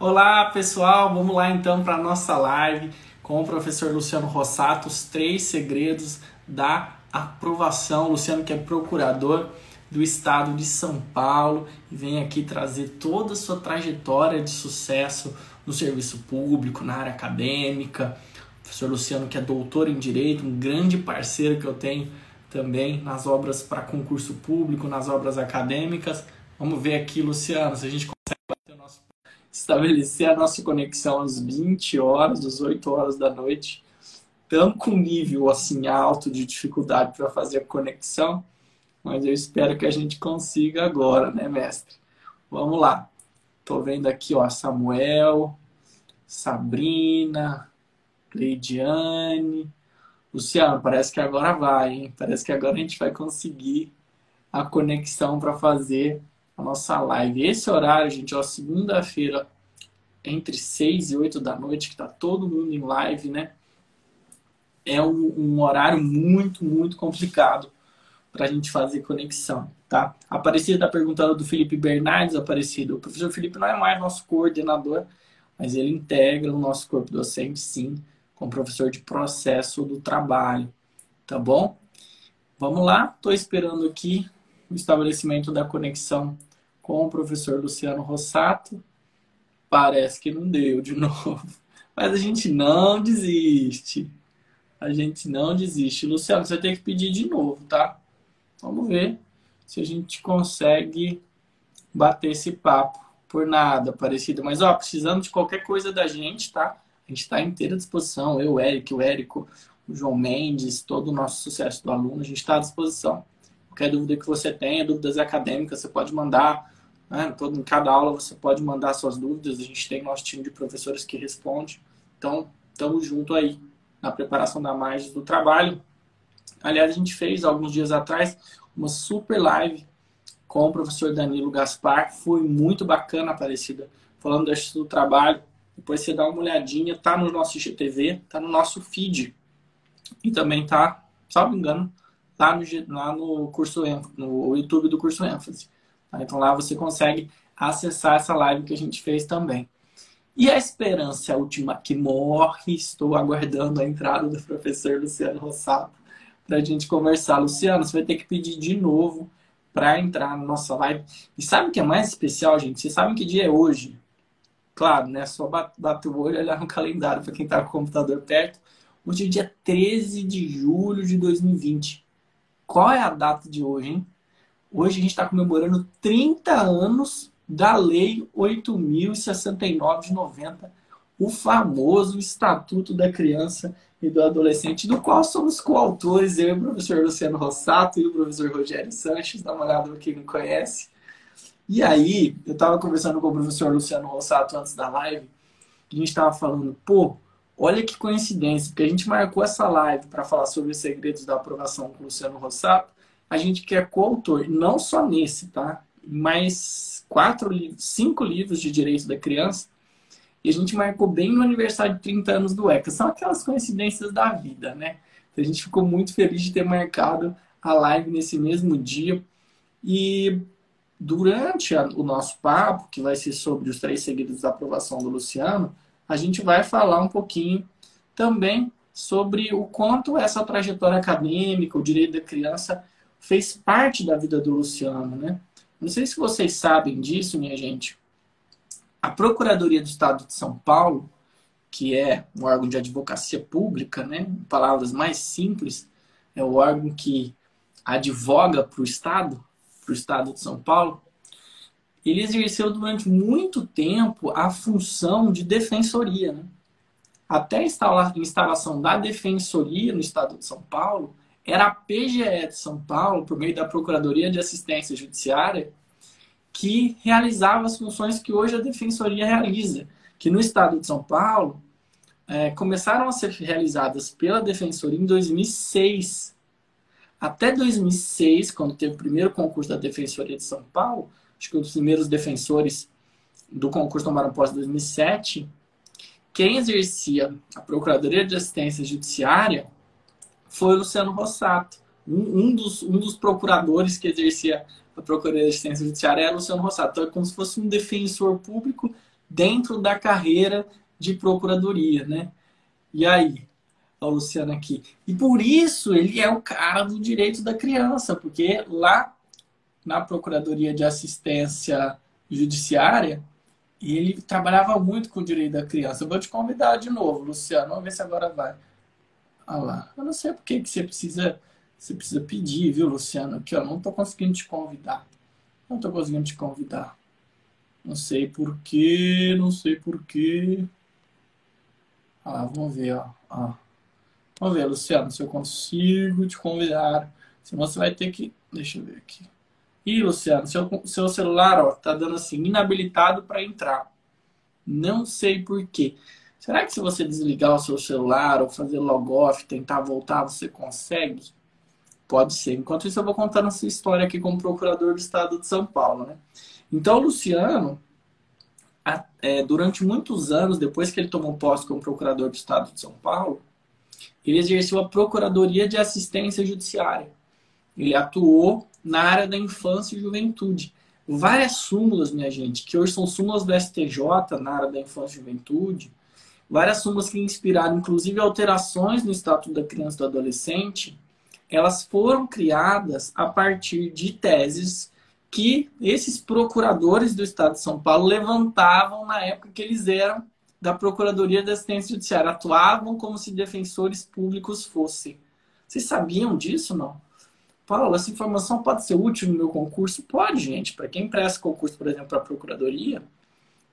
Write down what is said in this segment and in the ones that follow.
Olá, pessoal. Vamos lá então para nossa live com o professor Luciano Rossato, os três segredos da aprovação. Luciano que é procurador do estado de São Paulo e vem aqui trazer toda a sua trajetória de sucesso no serviço público, na área acadêmica. O professor Luciano que é doutor em direito, um grande parceiro que eu tenho também nas obras para concurso público, nas obras acadêmicas. Vamos ver aqui, Luciano, se a gente estabelecer a nossa conexão às 20 horas, às 8 horas da noite. Estamos com nível assim alto de dificuldade para fazer a conexão, mas eu espero que a gente consiga agora, né, mestre? Vamos lá. Estou vendo aqui, ó, Samuel, Sabrina, Leidiane, Luciano, parece que agora vai, hein? Parece que agora a gente vai conseguir a conexão para fazer a nossa live. Esse horário, gente, ó, segunda-feira, entre 6 e 8 da noite, que tá todo mundo em live, né? É um, um horário muito, muito complicado para a gente fazer conexão, tá? Aparecida da pergunta do Felipe Bernardes, Aparecido. O professor Felipe não é mais nosso coordenador, mas ele integra o nosso corpo docente, sim, como professor de processo do trabalho, tá bom? Vamos lá, estou esperando aqui o estabelecimento da conexão com o professor Luciano Rossato. Parece que não deu de novo. Mas a gente não desiste. A gente não desiste. Luciano, você tem que pedir de novo, tá? Vamos ver se a gente consegue bater esse papo. Por nada, parecido. Mas, ó, precisando de qualquer coisa da gente, tá? A gente está inteira disposição. Eu, o Eric, o Érico, o João Mendes, todo o nosso sucesso do aluno, a gente está à disposição. Qualquer dúvida que você tenha, dúvidas acadêmicas, você pode mandar. Né? Todo, em cada aula você pode mandar suas dúvidas. A gente tem nosso time de professores que responde. Então, estamos junto aí na preparação da margem do trabalho. Aliás, a gente fez alguns dias atrás uma super live com o professor Danilo Gaspar. Foi muito bacana, Aparecida, falando do trabalho. Depois você dá uma olhadinha, tá no nosso IGTV, tá no nosso feed. E também tá, salvo engano, lá no, lá no curso no YouTube do curso ênfase. Tá? Então lá você consegue acessar essa live que a gente fez também. E a esperança é última que morre. Estou aguardando a entrada do professor Luciano Rossato para a gente conversar. Luciano, você vai ter que pedir de novo para entrar na nossa live. E sabe o que é mais especial, gente? Vocês sabem que dia é hoje? Claro, né? Só bater o olho e olhar no calendário para quem está com o computador perto. Hoje é dia 13 de julho de 2020. Qual é a data de hoje, hein? Hoje a gente está comemorando 30 anos da Lei 8.069 de 90, o famoso Estatuto da Criança e do Adolescente, do qual somos coautores, eu e o professor Luciano Rossato e o professor Rogério Sanches, dá uma olhada para quem não conhece. E aí, eu estava conversando com o professor Luciano Rossato antes da live, e a gente estava falando, pô, Olha que coincidência, porque a gente marcou essa live para falar sobre os segredos da aprovação com o Luciano Rossato. A gente quer coautor, não só nesse, tá? Mas quatro, cinco livros de direito da criança. E a gente marcou bem no aniversário de 30 anos do ECA. São aquelas coincidências da vida, né? A gente ficou muito feliz de ter marcado a live nesse mesmo dia. E durante a, o nosso papo, que vai ser sobre os três segredos da aprovação do Luciano, a gente vai falar um pouquinho também sobre o quanto essa trajetória acadêmica, o direito da criança, fez parte da vida do Luciano, né? Não sei se vocês sabem disso, minha gente. A Procuradoria do Estado de São Paulo, que é um órgão de advocacia pública, né? Em palavras mais simples, é o órgão que advoga para o Estado, para o Estado de São Paulo ele exerceu durante muito tempo a função de defensoria. Né? Até a instalação da defensoria no estado de São Paulo, era a PGE de São Paulo, por meio da Procuradoria de Assistência Judiciária, que realizava as funções que hoje a defensoria realiza. Que no estado de São Paulo é, começaram a ser realizadas pela defensoria em 2006. Até 2006, quando teve o primeiro concurso da Defensoria de São Paulo, acho que os primeiros defensores do concurso tomaram posse em 2007, quem exercia a Procuradoria de Assistência Judiciária foi o Luciano Rossato. Um, um, dos, um dos procuradores que exercia a Procuradoria de Assistência Judiciária era o Luciano Rossato. Então é como se fosse um defensor público dentro da carreira de procuradoria, né? E aí, o Luciano aqui. E por isso ele é o cara do direito da criança, porque lá na Procuradoria de Assistência Judiciária, ele trabalhava muito com o direito da criança. Eu vou te convidar de novo, Luciano. Vamos ver se agora vai. Olha lá. Eu não sei por que, que você precisa você precisa pedir, viu, Luciano? Aqui, ó, não estou conseguindo te convidar. Não estou conseguindo te convidar. Não sei por quê, não sei por quê. Ah, vamos ver, ó. ó. Vamos ver, Luciano, se eu consigo te convidar. Senão você vai ter que. Deixa eu ver aqui. Ih, Luciano, seu, seu celular, ó, tá dando assim, inabilitado para entrar. Não sei por quê. Será que se você desligar o seu celular ou fazer logoff, tentar voltar, você consegue? Pode ser. Enquanto isso, eu vou contar essa história aqui como procurador do estado de São Paulo, né? Então, o Luciano, é, durante muitos anos, depois que ele tomou posse como procurador do estado de São Paulo, ele exerceu a Procuradoria de Assistência Judiciária. Ele atuou na área da infância e juventude. Várias súmulas, minha gente, que hoje são súmulas do STJ na área da infância e juventude, várias súmulas que inspiraram, inclusive, alterações no Estatuto da Criança e do Adolescente, elas foram criadas a partir de teses que esses procuradores do Estado de São Paulo levantavam na época que eles eram da Procuradoria da Assistência Judiciária, atuavam como se defensores públicos fossem. Vocês sabiam disso, não? Paulo, essa informação pode ser útil no meu concurso? Pode, gente. Para quem presta concurso, por exemplo, para a Procuradoria,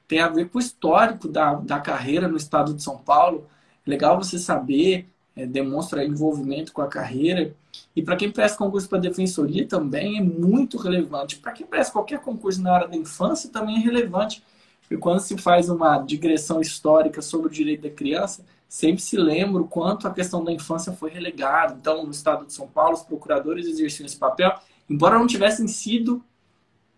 tem a ver com o histórico da, da carreira no Estado de São Paulo. É legal você saber, é, demonstra envolvimento com a carreira. E para quem presta concurso para defensoria também é muito relevante. Para quem presta qualquer concurso na área da infância também é relevante. Porque quando se faz uma digressão histórica sobre o direito da criança, sempre se lembra o quanto a questão da infância foi relegada. Então, no estado de São Paulo, os procuradores exerciam esse papel, embora não tivessem sido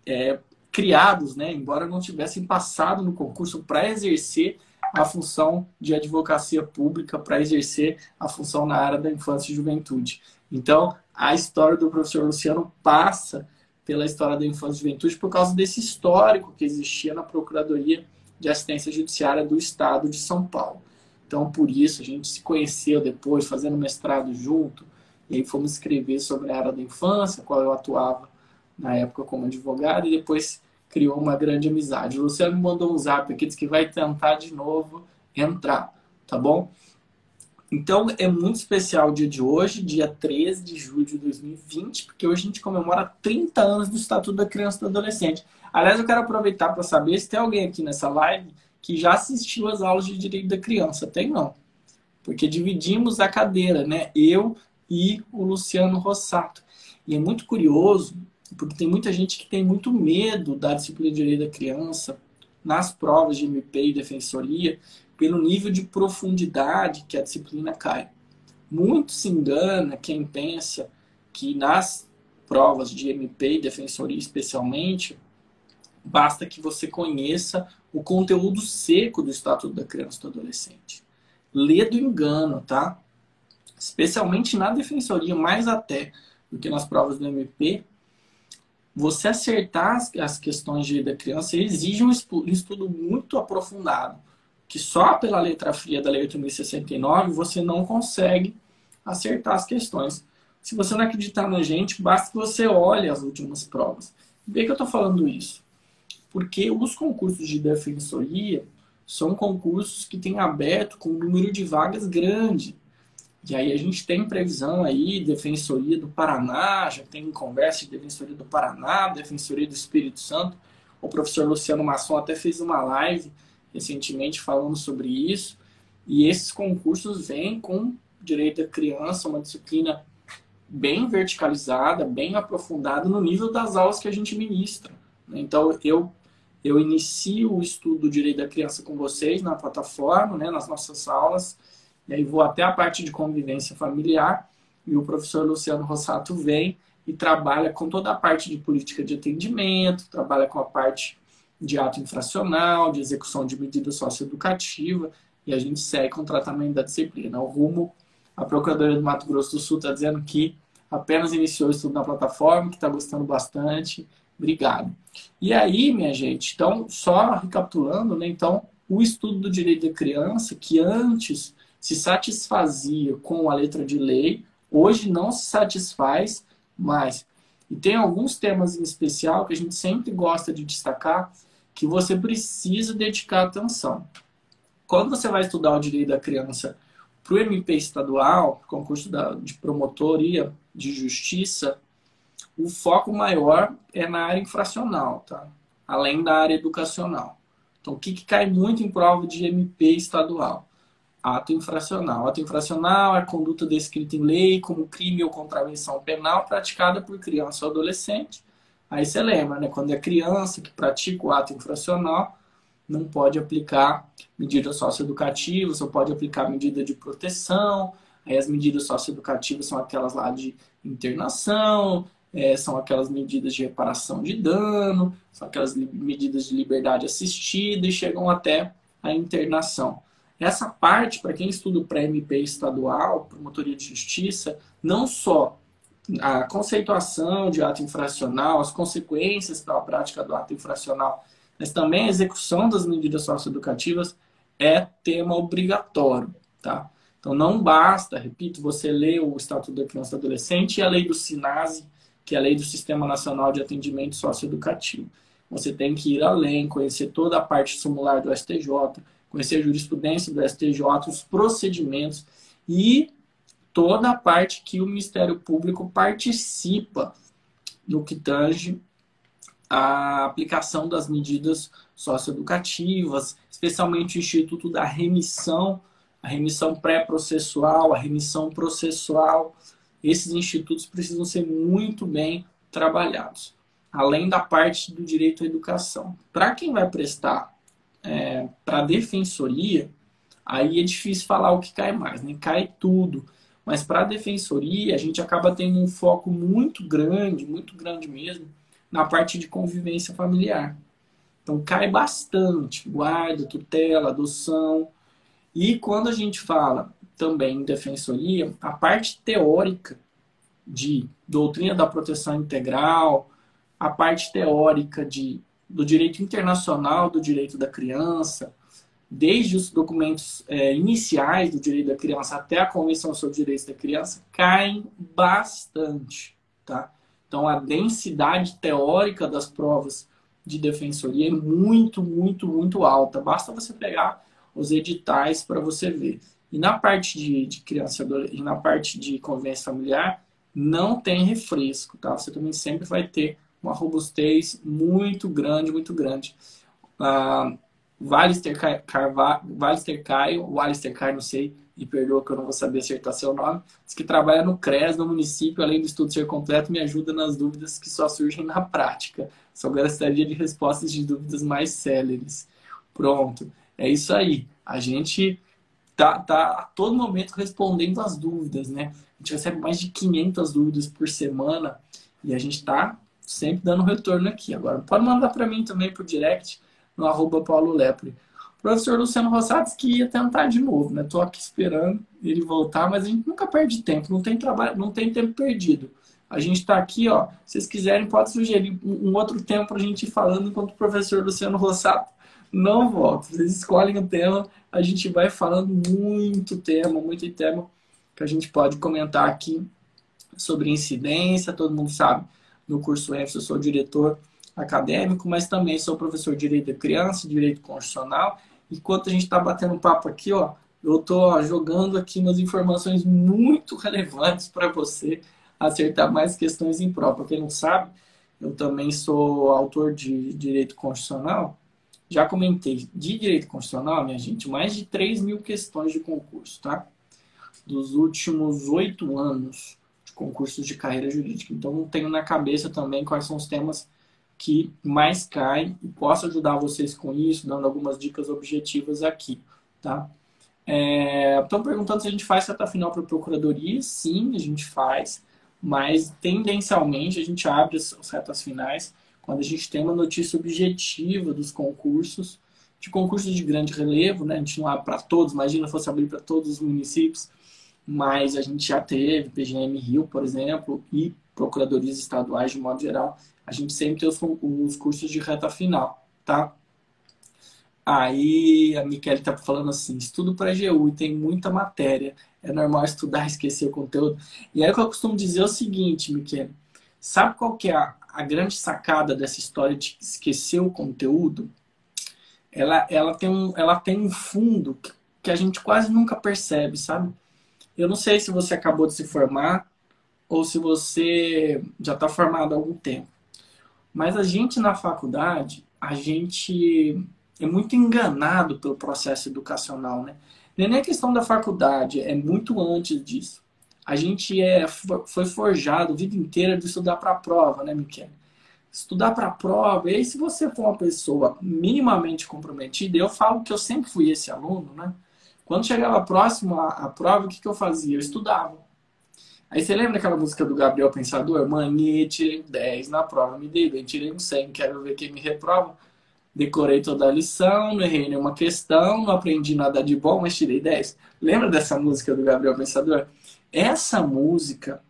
é, criados, né? embora não tivessem passado no concurso para exercer a função de advocacia pública, para exercer a função na área da infância e juventude. Então, a história do professor Luciano passa pela história da infância e juventude por causa desse histórico que existia na Procuradoria de Assistência Judiciária do Estado de São Paulo. Então, por isso, a gente se conheceu depois, fazendo mestrado junto, e aí fomos escrever sobre a área da infância, qual eu atuava na época como advogado, e depois criou uma grande amizade. O Luciano me mandou um zap aqui, disse que vai tentar de novo entrar, tá bom? Então, é muito especial o dia de hoje, dia 13 de julho de 2020, porque hoje a gente comemora 30 anos do Estatuto da Criança e do Adolescente. Aliás, eu quero aproveitar para saber se tem alguém aqui nessa live que já assistiu às aulas de direito da criança. Tem não. Porque dividimos a cadeira, né? Eu e o Luciano Rossato. E é muito curioso, porque tem muita gente que tem muito medo da disciplina de direito da criança nas provas de MP e defensoria, pelo nível de profundidade que a disciplina cai. Muito se engana quem pensa que nas provas de MP e defensoria, especialmente, basta que você conheça o conteúdo seco do Estatuto da Criança e do Adolescente. Lê do engano, tá? Especialmente na defensoria, mais até do que nas provas do MP, você acertar as questões de da criança exige um estudo muito aprofundado, que só pela letra fria da Lei 8.069 você não consegue acertar as questões. Se você não acreditar na gente, basta que você olhe as últimas provas. Por que eu estou falando isso? porque os concursos de defensoria são concursos que têm aberto com um número de vagas grande. E aí a gente tem previsão aí, Defensoria do Paraná, já tem conversa de Defensoria do Paraná, Defensoria do Espírito Santo. O professor Luciano Masson até fez uma live recentemente falando sobre isso. E esses concursos vêm com direito da criança, uma disciplina bem verticalizada, bem aprofundada no nível das aulas que a gente ministra. Então, eu eu inicio o estudo do direito da criança com vocês na plataforma, né, nas nossas aulas, e aí vou até a parte de convivência familiar, e o professor Luciano Rossato vem e trabalha com toda a parte de política de atendimento, trabalha com a parte de ato infracional, de execução de medida socioeducativa, e a gente segue com o tratamento da disciplina. O rumo, a Procuradoria do Mato Grosso do Sul está dizendo que apenas iniciou o estudo na plataforma, que está gostando bastante, Obrigado. E aí, minha gente, então, só recapitulando, né? Então, o estudo do direito da criança, que antes se satisfazia com a letra de lei, hoje não se satisfaz mais. E tem alguns temas em especial que a gente sempre gosta de destacar que você precisa dedicar atenção. Quando você vai estudar o direito da criança para o MP estadual, concurso de promotoria de justiça, o foco maior é na área infracional, tá? além da área educacional. Então, o que, que cai muito em prova de MP estadual? Ato infracional. Ato infracional é a conduta descrita em lei como crime ou contravenção penal praticada por criança ou adolescente. Aí você lembra, né? Quando é criança que pratica o ato infracional, não pode aplicar medida socioeducativa, só pode aplicar medida de proteção. Aí as medidas socioeducativas são aquelas lá de internação, é, são aquelas medidas de reparação de dano, são aquelas medidas de liberdade assistida e chegam até a internação. Essa parte, para quem estuda o pré-MP estadual, promotoria de justiça, não só a conceituação de ato infracional, as consequências para a prática do ato infracional, mas também a execução das medidas socioeducativas é tema obrigatório, tá? Então não basta, repito, você ler o Estatuto da Criança e do Adolescente e a lei do SINASE, que é a lei do Sistema Nacional de Atendimento Socioeducativo. Você tem que ir além, conhecer toda a parte sumular do STJ, conhecer a jurisprudência do STJ, os procedimentos e toda a parte que o Ministério Público participa no que tange a aplicação das medidas socioeducativas, especialmente o Instituto da Remissão, a remissão pré-processual, a remissão processual. Esses institutos precisam ser muito bem trabalhados, além da parte do direito à educação. Para quem vai prestar é, para defensoria, aí é difícil falar o que cai mais, né? cai tudo. Mas para a defensoria, a gente acaba tendo um foco muito grande, muito grande mesmo, na parte de convivência familiar. Então cai bastante, guarda, tutela, adoção. E quando a gente fala também em defensoria, a parte teórica de doutrina da proteção integral, a parte teórica de do direito internacional do direito da criança, desde os documentos é, iniciais do direito da criança até a Convenção sobre Direitos da Criança, caem bastante. Tá? Então, a densidade teórica das provas de defensoria é muito, muito, muito alta. Basta você pegar os editais para você ver. E na parte de, de criança e na parte de convivência familiar, não tem refresco, tá? Você também sempre vai ter uma robustez muito grande, muito grande. Valister, Carva, Valister Caio, Valister Caio, não sei, e perdoa que eu não vou saber acertar seu nome, diz que trabalha no CRES, no município, além do estudo ser completo, me ajuda nas dúvidas que só surgem na prática. Só gostaria de respostas de dúvidas mais céleres. Pronto, é isso aí. A gente tá, tá a todo momento respondendo as dúvidas, né? A gente recebe mais de 500 dúvidas por semana e a gente está sempre dando retorno aqui. Agora, pode mandar para mim também por direct no arroba Paulo Lepre. O professor Luciano Rossatos que ia tentar de novo, né? Tô aqui esperando ele voltar, mas a gente nunca perde tempo, não tem trabalho, não tem tempo perdido. A gente está aqui, ó. Se vocês quiserem, pode sugerir um outro tema para a gente ir falando enquanto o professor Luciano Rossato não volta. Vocês escolhem o tema, a gente vai falando muito tema, muito tema que a gente pode comentar aqui sobre incidência. Todo mundo sabe no curso F, eu sou diretor acadêmico, mas também sou professor de Direito da Criança, Direito Constitucional. Enquanto a gente está batendo papo aqui, ó, eu estou jogando aqui umas informações muito relevantes para você acertar mais questões em prova. Quem não sabe, eu também sou autor de Direito Constitucional. Já comentei de Direito Constitucional, minha gente, mais de 3 mil questões de concurso, tá? Dos últimos oito anos concursos de carreira jurídica. Então, tenho na cabeça também quais são os temas que mais caem e posso ajudar vocês com isso, dando algumas dicas objetivas aqui, tá? Estão é, perguntando se a gente faz reta final para procuradoria. Sim, a gente faz, mas tendencialmente a gente abre as, as retas finais quando a gente tem uma notícia objetiva dos concursos, de concursos de grande relevo, né? A gente não abre para todos, imagina fosse abrir para todos os municípios, mas a gente já teve PGM Rio, por exemplo, e procuradorias estaduais de modo geral. A gente sempre tem os, os cursos de reta final, tá? Aí a Michele tá falando assim, estudo para GU e tem muita matéria. É normal estudar e esquecer o conteúdo. E aí o que eu costumo dizer é o seguinte, Michele. Sabe qual que é a, a grande sacada dessa história de esquecer o conteúdo? Ela, ela, tem, um, ela tem um fundo que, que a gente quase nunca percebe, sabe? Eu não sei se você acabou de se formar ou se você já está formado há algum tempo. Mas a gente na faculdade, a gente é muito enganado pelo processo educacional, né? É nem a questão da faculdade, é muito antes disso. A gente é, foi forjado a vida inteira de estudar para a prova, né, Miquel? Estudar para a prova, e aí se você for uma pessoa minimamente comprometida, eu falo que eu sempre fui esse aluno, né? Quando chegava próximo à, à prova, o que, que eu fazia? Eu estudava. Aí você lembra daquela música do Gabriel Pensador? Mani, tirei 10 na prova, me dei bem, tirei um 100, quero ver quem me reprova. Decorei toda a lição, não errei nenhuma questão, não aprendi nada de bom, mas tirei 10. Lembra dessa música do Gabriel Pensador? Essa música,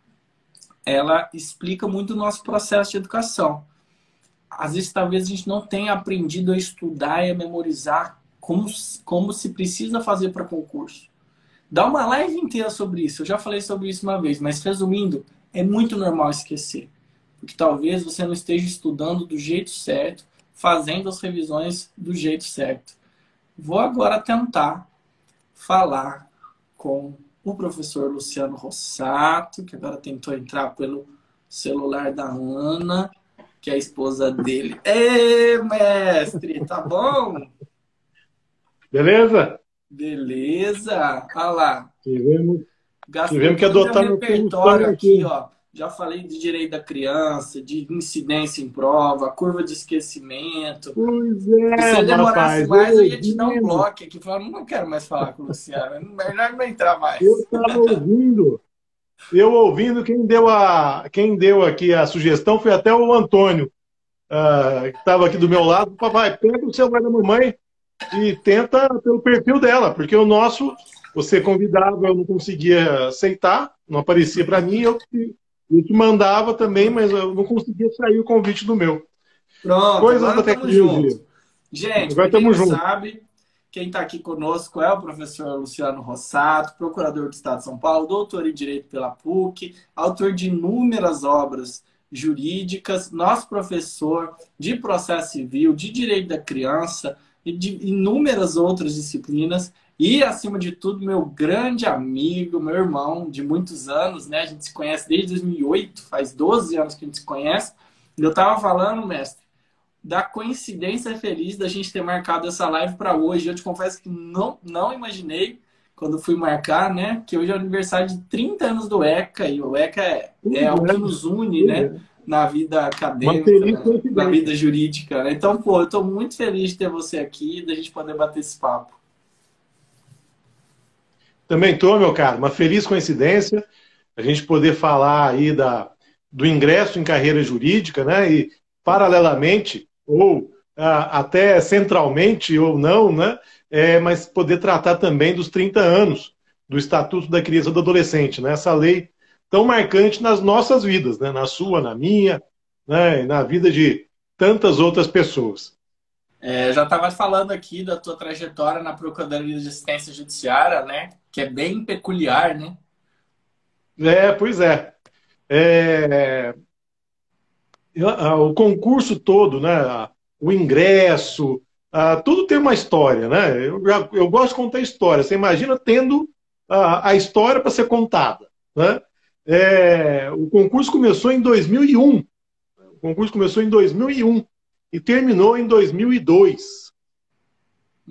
ela explica muito o nosso processo de educação. Às vezes, talvez a gente não tenha aprendido a estudar e a memorizar como, como se precisa fazer para concurso. Dá uma live inteira sobre isso. Eu já falei sobre isso uma vez, mas resumindo, é muito normal esquecer. Porque talvez você não esteja estudando do jeito certo, fazendo as revisões do jeito certo. Vou agora tentar falar com o professor Luciano Rossato, que agora tentou entrar pelo celular da Ana, que é a esposa dele. Ê, mestre, tá bom? Beleza? Beleza. Olha lá. Tivemos, tivemos que adotar no repertório aqui, ó. Já falei de direito da criança, de incidência em prova, curva de esquecimento. Pois é, Se você demorasse rapaz, mais, eu ia te dar um bloco aqui. Falar, não quero mais falar com o Luciano. É melhor não entrar mais. Eu estava ouvindo. Eu ouvindo, quem deu, a, quem deu aqui a sugestão foi até o Antônio, uh, que estava aqui do meu lado. Papai, pega o celular da mamãe, e tenta pelo perfil dela, porque o nosso, você convidava, eu não conseguia aceitar, não aparecia para mim, eu, eu te mandava também, mas eu não conseguia sair o convite do meu. Pronto, Coisas agora da tecnologia. Gente, agora quem junto. sabe, quem está aqui conosco é o professor Luciano Rossato, procurador do Estado de São Paulo, doutor em Direito pela PUC, autor de inúmeras obras jurídicas, nosso professor de processo civil, de direito da criança, e de inúmeras outras disciplinas. E, acima de tudo, meu grande amigo, meu irmão de muitos anos, né? A gente se conhece desde 2008, faz 12 anos que a gente se conhece. Eu estava falando, mestre, da coincidência feliz da gente ter marcado essa live para hoje. Eu te confesso que não, não imaginei, quando fui marcar, né? Que hoje é o aniversário de 30 anos do ECA, e o ECA é, é o que nos une, né? Na vida acadêmica, na, na vida jurídica. Né? Então, pô, eu estou muito feliz de ter você aqui e da gente poder bater esse papo. Também estou, meu caro. Uma feliz coincidência a gente poder falar aí da, do ingresso em carreira jurídica, né? E paralelamente, ou ah, até centralmente ou não, né? É, mas poder tratar também dos 30 anos do Estatuto da Criança e do Adolescente, né? Essa lei tão marcante nas nossas vidas, né? na sua, na minha, né? na vida de tantas outras pessoas. É, já estava falando aqui da tua trajetória na Procuradoria de Assistência Judiciária, né? Que é bem peculiar, né? É, pois é. é... O concurso todo, né? O ingresso, tudo tem uma história, né? Eu, eu gosto de contar história. Você imagina tendo a, a história para ser contada, né? É, o concurso começou em 2001. O concurso começou em 2001 e terminou em 2002.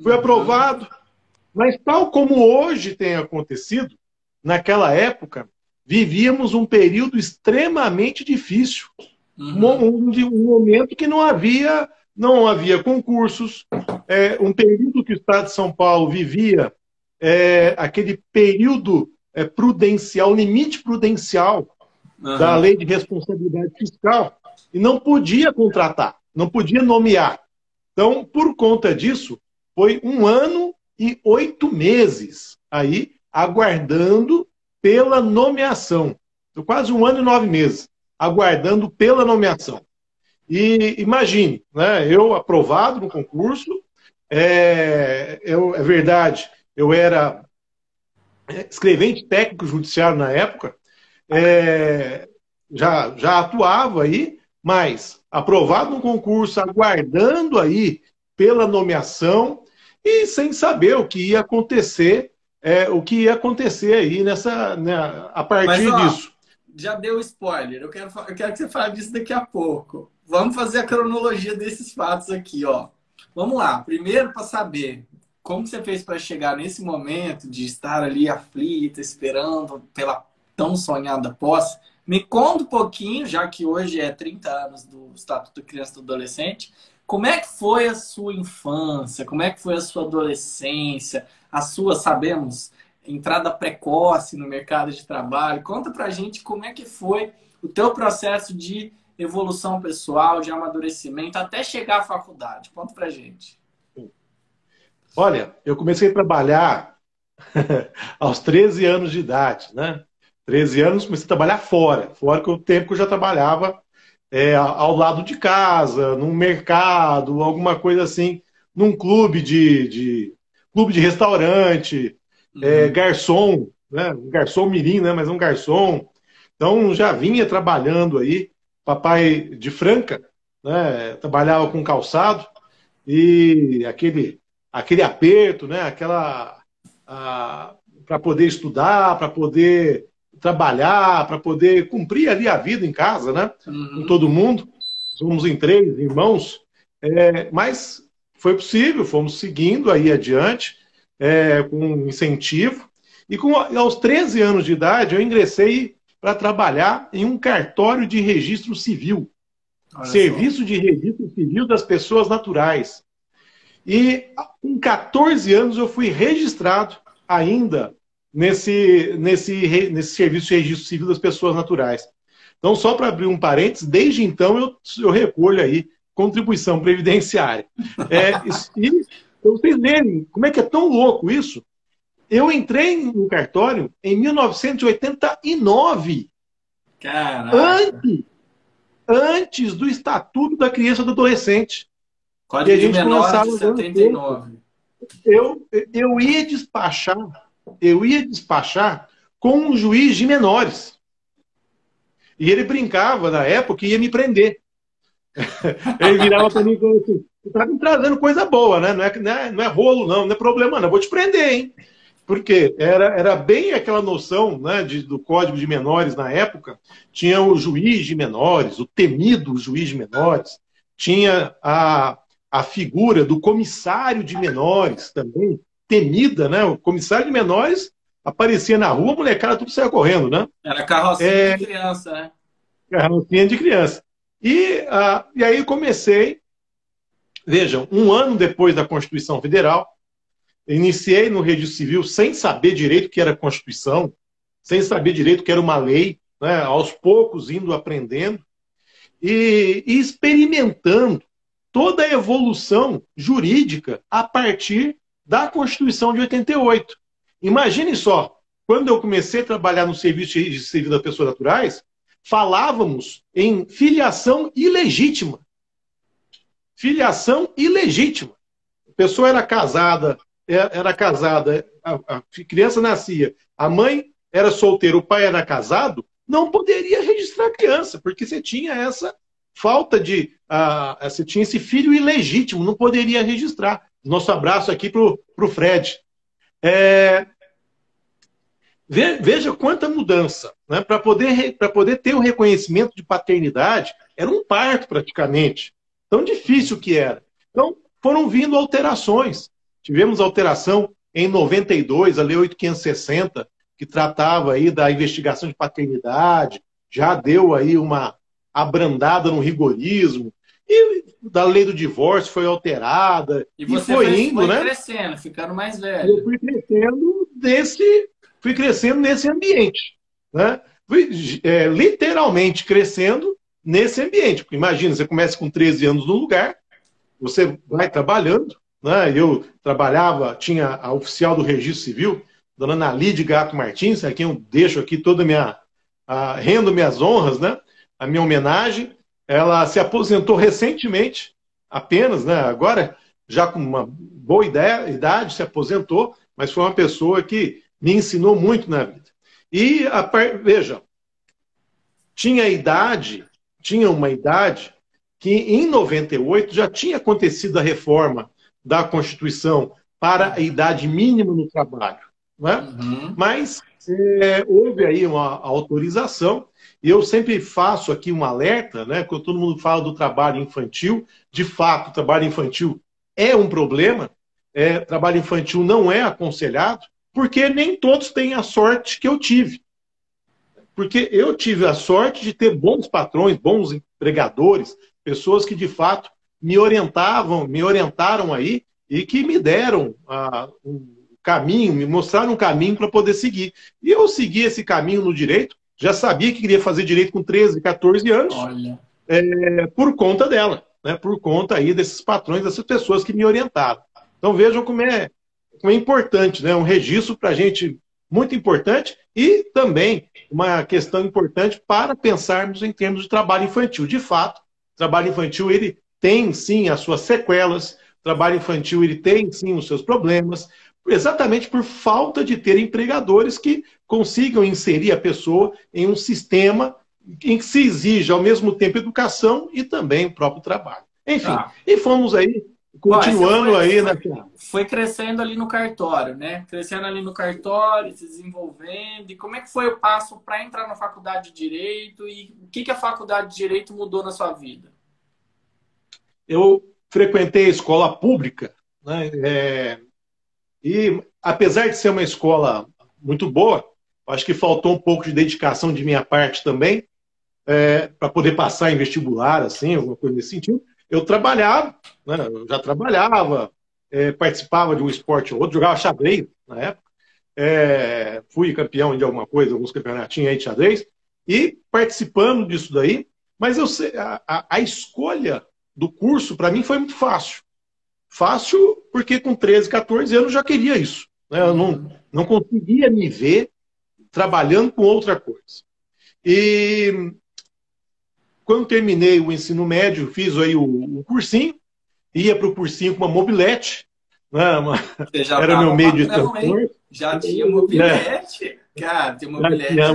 Foi aprovado, mas tal como hoje tem acontecido, naquela época vivíamos um período extremamente difícil, uhum. um, um, momento que não havia não havia concursos, é, um período que o Estado de São Paulo vivia é, aquele período é, prudencial, limite prudencial uhum. da lei de responsabilidade fiscal e não podia contratar, não podia nomear. Então, por conta disso, foi um ano e oito meses aí aguardando pela nomeação. Então, quase um ano e nove meses aguardando pela nomeação. E imagine, né, eu aprovado no concurso, é, eu, é verdade, eu era escrevente técnico judiciário na época, é, já, já atuava aí, mas aprovado no concurso, aguardando aí pela nomeação e sem saber o que ia acontecer, é, o que ia acontecer aí nessa, né, a partir mas, ó, disso. Já deu spoiler, eu quero, eu quero que você fale disso daqui a pouco. Vamos fazer a cronologia desses fatos aqui, ó. Vamos lá. Primeiro, para saber como você fez para chegar nesse momento de estar ali aflita, esperando pela tão sonhada posse. Me conta um pouquinho, já que hoje é 30 anos do Estatuto Criança e do Adolescente, como é que foi a sua infância? Como é que foi a sua adolescência? A sua, sabemos, entrada precoce no mercado de trabalho. Conta pra gente como é que foi o teu processo de evolução pessoal, de amadurecimento, até chegar à faculdade. Conta pra gente. Olha, eu comecei a trabalhar aos 13 anos de idade, né? 13 anos comecei a trabalhar fora, fora que o tempo que eu já trabalhava é, ao lado de casa, num mercado, alguma coisa assim, num clube de, de clube de restaurante, é, uhum. é, garçom, né? Um garçom mirim, né? Mas um garçom. Então já vinha trabalhando aí, papai de Franca, né? Trabalhava com calçado e aquele aquele aperto, né? Aquela para poder estudar, para poder trabalhar, para poder cumprir ali a vida em casa, né? Uhum. Com todo mundo. Somos em três irmãos, é, mas foi possível, fomos seguindo aí adiante, é, com incentivo. E com, aos 13 anos de idade, eu ingressei para trabalhar em um cartório de registro civil. Olha Serviço só. de registro civil das pessoas naturais. E com 14 anos eu fui registrado ainda nesse, nesse, nesse serviço de registro civil das pessoas naturais. Então, só para abrir um parênteses, desde então eu, eu recolho aí contribuição previdenciária. É, e para vocês verem como é que é tão louco isso, eu entrei no cartório em 1989. Caraca. Antes, antes do Estatuto da Criança e do Adolescente. Código de menor de 79. Eu, eu ia despachar eu ia despachar com um juiz de menores. E ele brincava na época e ia me prender. ele virava para mim e falou assim: você está me trazendo coisa boa, né? Não é, não, é, não é rolo, não, não é problema, não. Eu vou te prender, hein? Porque era, era bem aquela noção né, de, do Código de Menores na época. Tinha o juiz de menores, o temido juiz de menores. Tinha a, a figura do comissário de menores também, temida, né? O comissário de menores aparecia na rua, a molecada tudo saia correndo, né? Era carrocinha é... de criança, né? Carrocinha de criança. E, uh, e aí comecei, vejam, um ano depois da Constituição Federal, iniciei no registro civil sem saber direito o que era Constituição, sem saber direito o que era uma lei, né? aos poucos indo aprendendo e, e experimentando toda a evolução jurídica a partir da Constituição de 88. Imagine só, quando eu comecei a trabalhar no serviço de civil das pessoas naturais, falávamos em filiação ilegítima. Filiação ilegítima. A pessoa era casada, é, era casada, a, criança nascia, a mãe era solteira, o pai era casado, não poderia registrar a criança, porque você tinha essa falta de. Uh, você tinha esse filho ilegítimo, não poderia registrar. Nosso abraço aqui para o Fred. É, veja quanta mudança. Né? Para poder, poder ter o reconhecimento de paternidade, era um parto praticamente. Tão difícil que era. Então, foram vindo alterações. Tivemos alteração em 92, a Lei 8560, que tratava aí da investigação de paternidade, já deu aí uma abrandada no rigorismo. E da lei do divórcio foi alterada. E, você e foi, foi indo, foi né? crescendo, ficando mais velho. Eu fui crescendo nesse, fui crescendo nesse ambiente. Né? Fui é, literalmente crescendo nesse ambiente. Porque imagina, você começa com 13 anos no lugar, você vai trabalhando. Né? Eu trabalhava, tinha a oficial do registro civil, dona Nali de Gato Martins, a quem eu deixo aqui toda a minha. A, rendo minhas honras, né? A minha homenagem ela se aposentou recentemente, apenas, né? Agora, já com uma boa ideia, idade, se aposentou, mas foi uma pessoa que me ensinou muito na vida. E, a, veja, tinha idade, tinha uma idade que em 98 já tinha acontecido a reforma da Constituição para a idade mínima no trabalho. Né? Uhum. Mas é, houve aí uma autorização e eu sempre faço aqui um alerta, né? Quando todo mundo fala do trabalho infantil, de fato, o trabalho infantil é um problema. É, trabalho infantil não é aconselhado, porque nem todos têm a sorte que eu tive. Porque eu tive a sorte de ter bons patrões, bons empregadores, pessoas que de fato me orientavam, me orientaram aí e que me deram ah, um caminho, me mostraram um caminho para poder seguir. E eu segui esse caminho no direito já sabia que queria fazer direito com 13, 14 anos, é, por conta dela, né? por conta aí desses patrões, dessas pessoas que me orientaram. Então vejam como é, como é importante, né? um registro para a gente muito importante e também uma questão importante para pensarmos em termos de trabalho infantil. De fato, trabalho infantil ele tem sim as suas sequelas, trabalho infantil ele tem sim os seus problemas, exatamente por falta de ter empregadores que consigam inserir a pessoa em um sistema em que se exige ao mesmo tempo educação e também o próprio trabalho. Enfim, tá. e fomos aí continuando foi, aí, né? Foi crescendo ali no cartório, né? Crescendo ali no cartório, se desenvolvendo. E como é que foi o passo para entrar na faculdade de Direito e o que, que a faculdade de Direito mudou na sua vida? Eu frequentei a escola pública, né? É, e apesar de ser uma escola muito boa, acho que faltou um pouco de dedicação de minha parte também, é, para poder passar em vestibular, assim, alguma coisa nesse sentido. Eu trabalhava, né, eu já trabalhava, é, participava de um esporte ou outro, jogava xadrez na época, é, fui campeão de alguma coisa, alguns campeonatinhos aí de xadrez, e participando disso daí, mas eu sei, a, a, a escolha do curso, para mim, foi muito fácil. Fácil porque com 13, 14 anos eu já queria isso. Né? Eu não, não conseguia me ver trabalhando com outra coisa. E quando terminei o ensino médio, fiz aí o, o cursinho, ia para o cursinho com uma mobilete, né? uma, era meu meio de transporte. Já tinha mobilete? É. Cara, tem uma mobilete é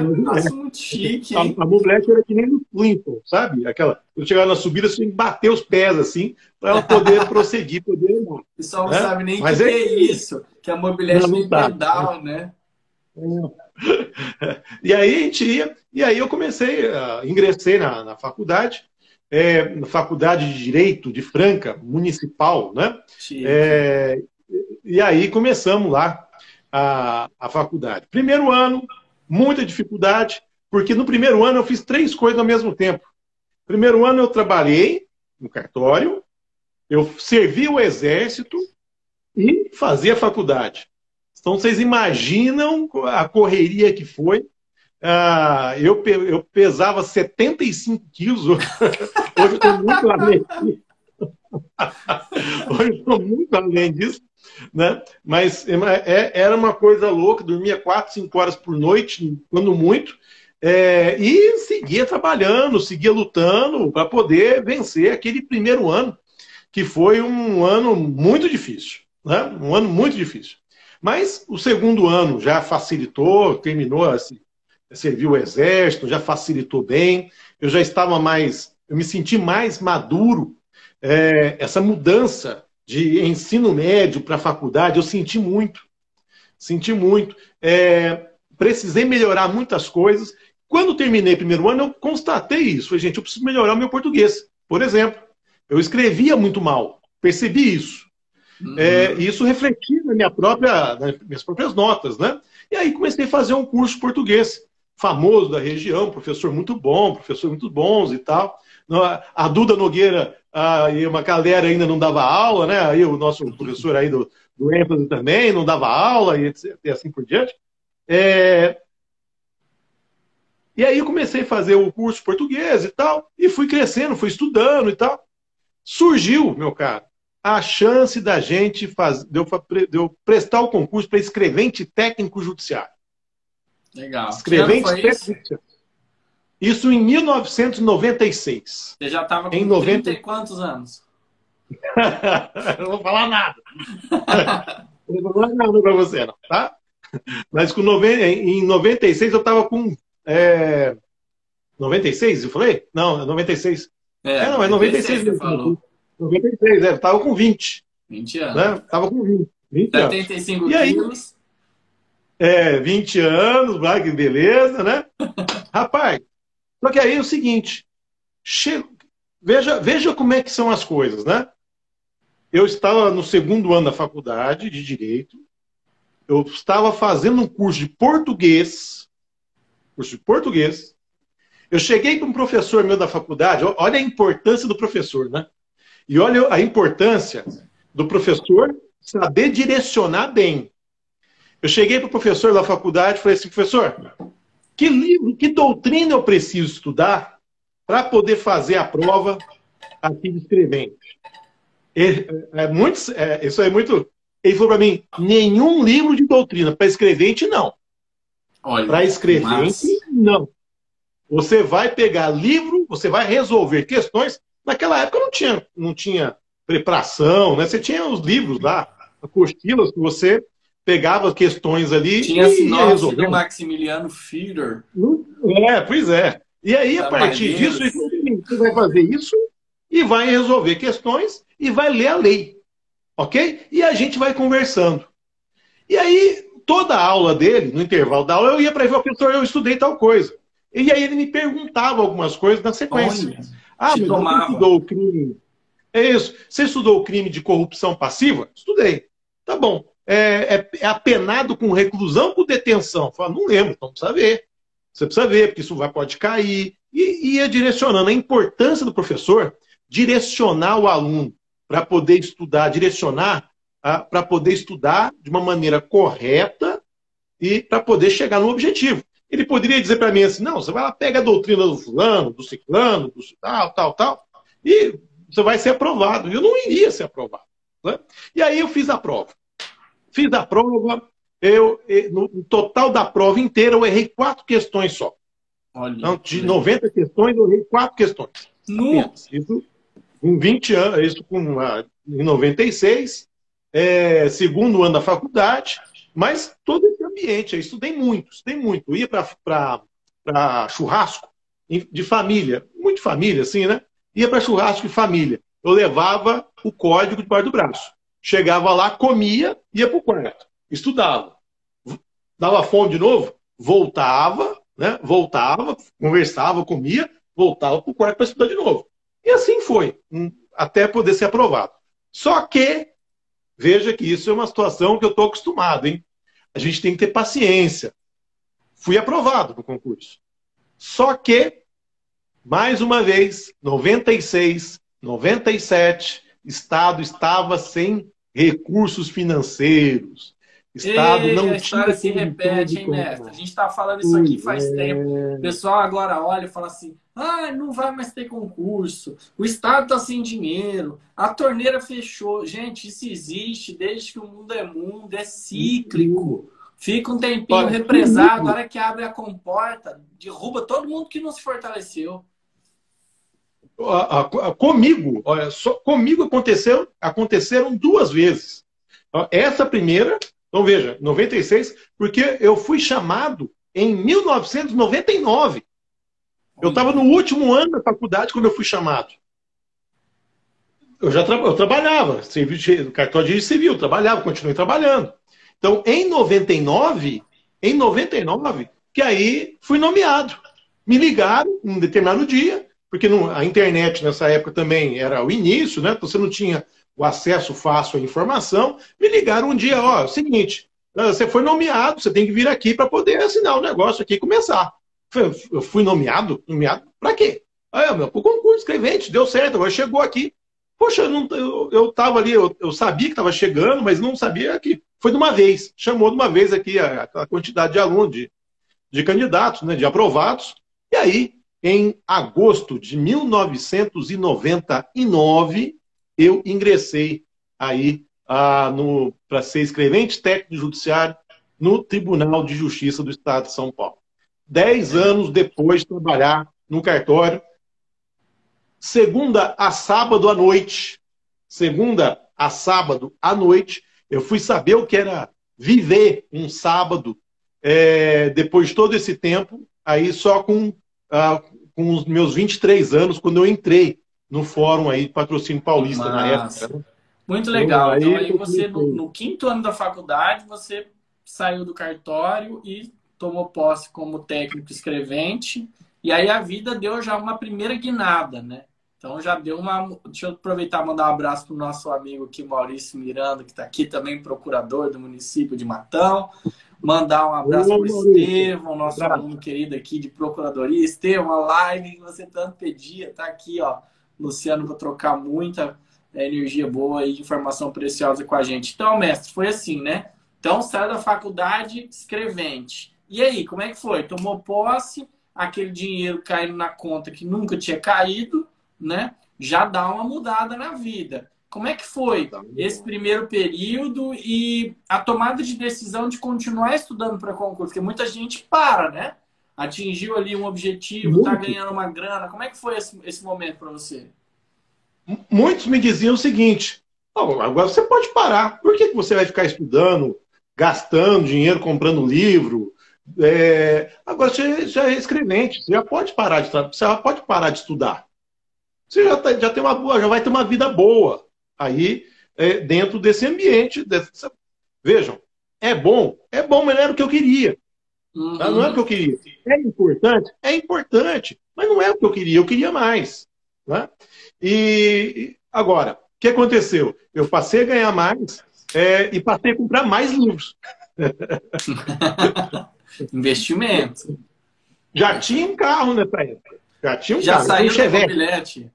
muito chique. A, a mobilete era que nem no Flintstone, sabe? Aquela, quando chegava na subida, você tinha que bater os pés assim, para ela poder prosseguir, poder. O pessoal não né? sabe nem o que é, é isso, que a mobilete tem tá. pedal, né? e aí a gente ia, e aí eu comecei, uh, ingressei na, na faculdade, é, na faculdade de Direito de Franca, municipal, né? É, e aí começamos lá a, a faculdade. Primeiro ano, muita dificuldade, porque no primeiro ano eu fiz três coisas ao mesmo tempo. Primeiro ano eu trabalhei no cartório, eu servi o exército e fazia faculdade. Então vocês imaginam a correria que foi. Ah, eu, eu pesava 75 quilos, hoje eu estou muito além disso. Hoje estou muito além disso né? Mas é, era uma coisa louca, dormia quatro, cinco horas por noite, quando muito, é, e seguia trabalhando, seguia lutando para poder vencer aquele primeiro ano, que foi um ano muito difícil, né? Um ano muito difícil. Mas o segundo ano já facilitou, terminou assim, serviu o exército, já facilitou bem. Eu já estava mais, eu me senti mais maduro. É, essa mudança de ensino médio para faculdade, eu senti muito. Senti muito. É, precisei melhorar muitas coisas. Quando terminei o primeiro ano, eu constatei isso. Falei, gente, eu preciso melhorar o meu português. Por exemplo, eu escrevia muito mal. Percebi isso. Uhum. É, e isso refletia na minha própria, nas minhas próprias notas, né? E aí comecei a fazer um curso de português, famoso da região, professor muito bom, professor muito bons e tal. A Duda Nogueira aí uma galera ainda não dava aula, né? Aí o nosso professor aí do, do ênfase também não dava aula e, etc, e assim por diante. É... E aí comecei a fazer o curso português e tal, e fui crescendo, fui estudando e tal. Surgiu, meu caro, a chance da gente fazer, de, eu, de eu prestar o concurso para escrevente técnico judiciário. Legal. Escrevente técnico judiciário. Isso em 1996. Você já estava com em 90... 30 e quantos anos? não vou falar nada. não vou falar nada para você, não, tá? Mas com 90... em 96 eu estava com. É... 96, eu falei? Não, 96. É, é não, é 96 mesmo. Falou. 96, é, eu estava com 20. 20 anos. Né? Tava com 20. 20 75 anos. quilos. Aí, é, 20 anos, que beleza, né? Rapaz, só que aí é o seguinte, veja, veja como é que são as coisas, né? Eu estava no segundo ano da faculdade de Direito, eu estava fazendo um curso de português, curso de português, eu cheguei para um professor meu da faculdade, olha a importância do professor, né? E olha a importância do professor saber direcionar bem. Eu cheguei para o professor da faculdade e falei assim, professor, que livro, que doutrina eu preciso estudar para poder fazer a prova aqui de escrevente? É, é muito, é, isso é muito. Ele falou para mim: nenhum livro de doutrina para escrevente, não. Para escrevente, mas... não. Você vai pegar livro, você vai resolver questões. Naquela época não tinha, não tinha preparação, né? Você tinha os livros lá, apostilas que você pegava questões ali tinha e ia do Maximiliano Fiedler. É, pois é. E aí, a partir disso, você vai fazer isso e vai resolver questões e vai ler a lei. Ok? E a gente vai conversando. E aí, toda a aula dele, no intervalo da aula, eu ia para ele e professor, eu estudei tal coisa. E aí ele me perguntava algumas coisas na sequência. Olha, ah, mas você estudou o crime. É isso. Você estudou o crime de corrupção passiva? Estudei. Tá bom. É, é, é apenado com reclusão ou detenção? Fala, não lembro, então precisa ver. Você precisa ver, porque isso vai, pode cair. E, ia direcionando. A importância do professor direcionar o aluno para poder estudar, direcionar para poder estudar de uma maneira correta e para poder chegar no objetivo. Ele poderia dizer para mim assim: não, você vai lá, pega a doutrina do fulano, do ciclano, do tal, tal, tal, e você vai ser aprovado. E eu não iria ser aprovado. Né? E aí eu fiz a prova. Fiz a prova, eu, no total da prova inteira, eu errei quatro questões só. Olha, então, de 90 questões, eu errei quatro questões. Isso em 20 anos, isso com, em 96, é, segundo ano da faculdade, mas todo esse ambiente, eu estudei muito, estudei muito. Eu ia para churrasco de família, muito família, assim, né? Ia para churrasco de família. Eu levava o código debaixo do braço. Chegava lá, comia, ia para o quarto. Estudava. Dava fome de novo, voltava, né? Voltava, conversava, comia, voltava para o quarto para estudar de novo. E assim foi, até poder ser aprovado. Só que, veja que isso é uma situação que eu estou acostumado, hein? A gente tem que ter paciência. Fui aprovado no concurso. Só que, mais uma vez, 96, 97, Estado estava sem recursos financeiros. Estado Ei, não a história se repete, hein, mestre? A gente está falando isso aqui faz é... tempo. O pessoal agora olha e fala assim: ah, não vai mais ter concurso. O Estado está sem dinheiro. A torneira fechou. Gente, isso existe desde que o mundo é mundo, é cíclico. Fica um tempinho Olha, represado, na hora que abre a comporta, derruba todo mundo que não se fortaleceu. Comigo, olha, só, comigo aconteceu, aconteceram duas vezes. Essa primeira, então veja, 96, porque eu fui chamado em 1999. Eu estava no último ano da faculdade quando eu fui chamado. Eu já tra eu trabalhava, serviço, cartório de civil, trabalhava, continuei trabalhando. Então, em 99, em 99, que aí fui nomeado. Me ligaram um determinado dia, porque não, a internet nessa época também era o início, né? Então você não tinha o acesso fácil à informação. Me ligaram um dia, ó, é seguinte, você foi nomeado, você tem que vir aqui para poder assinar o negócio aqui e começar. Eu fui nomeado? Nomeado para quê? Ah, meu, pro concurso, escrevente, deu certo, agora chegou aqui. Poxa, eu, não, eu, eu tava ali, eu, eu sabia que estava chegando, mas não sabia que foi de uma vez. Chamou de uma vez aqui a, a quantidade de alunos, de, de candidatos, né, de aprovados. E aí, em agosto de 1999, eu ingressei aí ah, para ser escrevente técnico judiciário no Tribunal de Justiça do Estado de São Paulo. dez anos depois de trabalhar no cartório. Segunda a sábado à noite. Segunda a sábado à noite. Eu fui saber o que era viver um sábado é, depois de todo esse tempo, aí só com, ah, com os meus 23 anos, quando eu entrei no fórum aí Patrocínio Paulista Massa. na época. Né? Muito legal. Então, aí você, no, no, quinto ano da faculdade, você saiu do cartório e tomou posse como técnico escrevente. E aí a vida deu já uma primeira guinada, né? Então já deu uma. Deixa eu aproveitar e mandar um abraço para o nosso amigo aqui, Maurício Miranda, que está aqui também, procurador do município de Matão. Mandar um abraço para o Estevam, nosso aluno querido aqui de Procuradoria. Estevam, a live que você tanto pedia, tá aqui, ó. Luciano, vou trocar muita é, energia boa e informação preciosa com a gente. Então, mestre, foi assim, né? Então, saiu da faculdade escrevente. E aí, como é que foi? Tomou posse, aquele dinheiro caindo na conta que nunca tinha caído, né? Já dá uma mudada na vida. Como é que foi esse primeiro período e a tomada de decisão de continuar estudando para concurso? Porque muita gente para, né? Atingiu ali um objetivo, está ganhando uma grana. Como é que foi esse, esse momento para você? Muitos me diziam o seguinte: oh, agora você pode parar. Por que você vai ficar estudando, gastando dinheiro, comprando livro? É... Agora você já é escrevente, você já pode parar de você já pode parar de estudar. Você já, tá, já tem uma boa, já vai ter uma vida boa aí é, dentro desse ambiente. Dessa... Vejam, é bom, é bom, mas não era o que eu queria. Uhum. Tá? Não é o que eu queria. É importante? É importante, mas não é o que eu queria, eu queria mais. Né? E agora, o que aconteceu? Eu passei a ganhar mais é, e passei a comprar mais livros. Investimento. Já tinha um carro nessa época. Já tinha um já carro. Saiu um Chevette.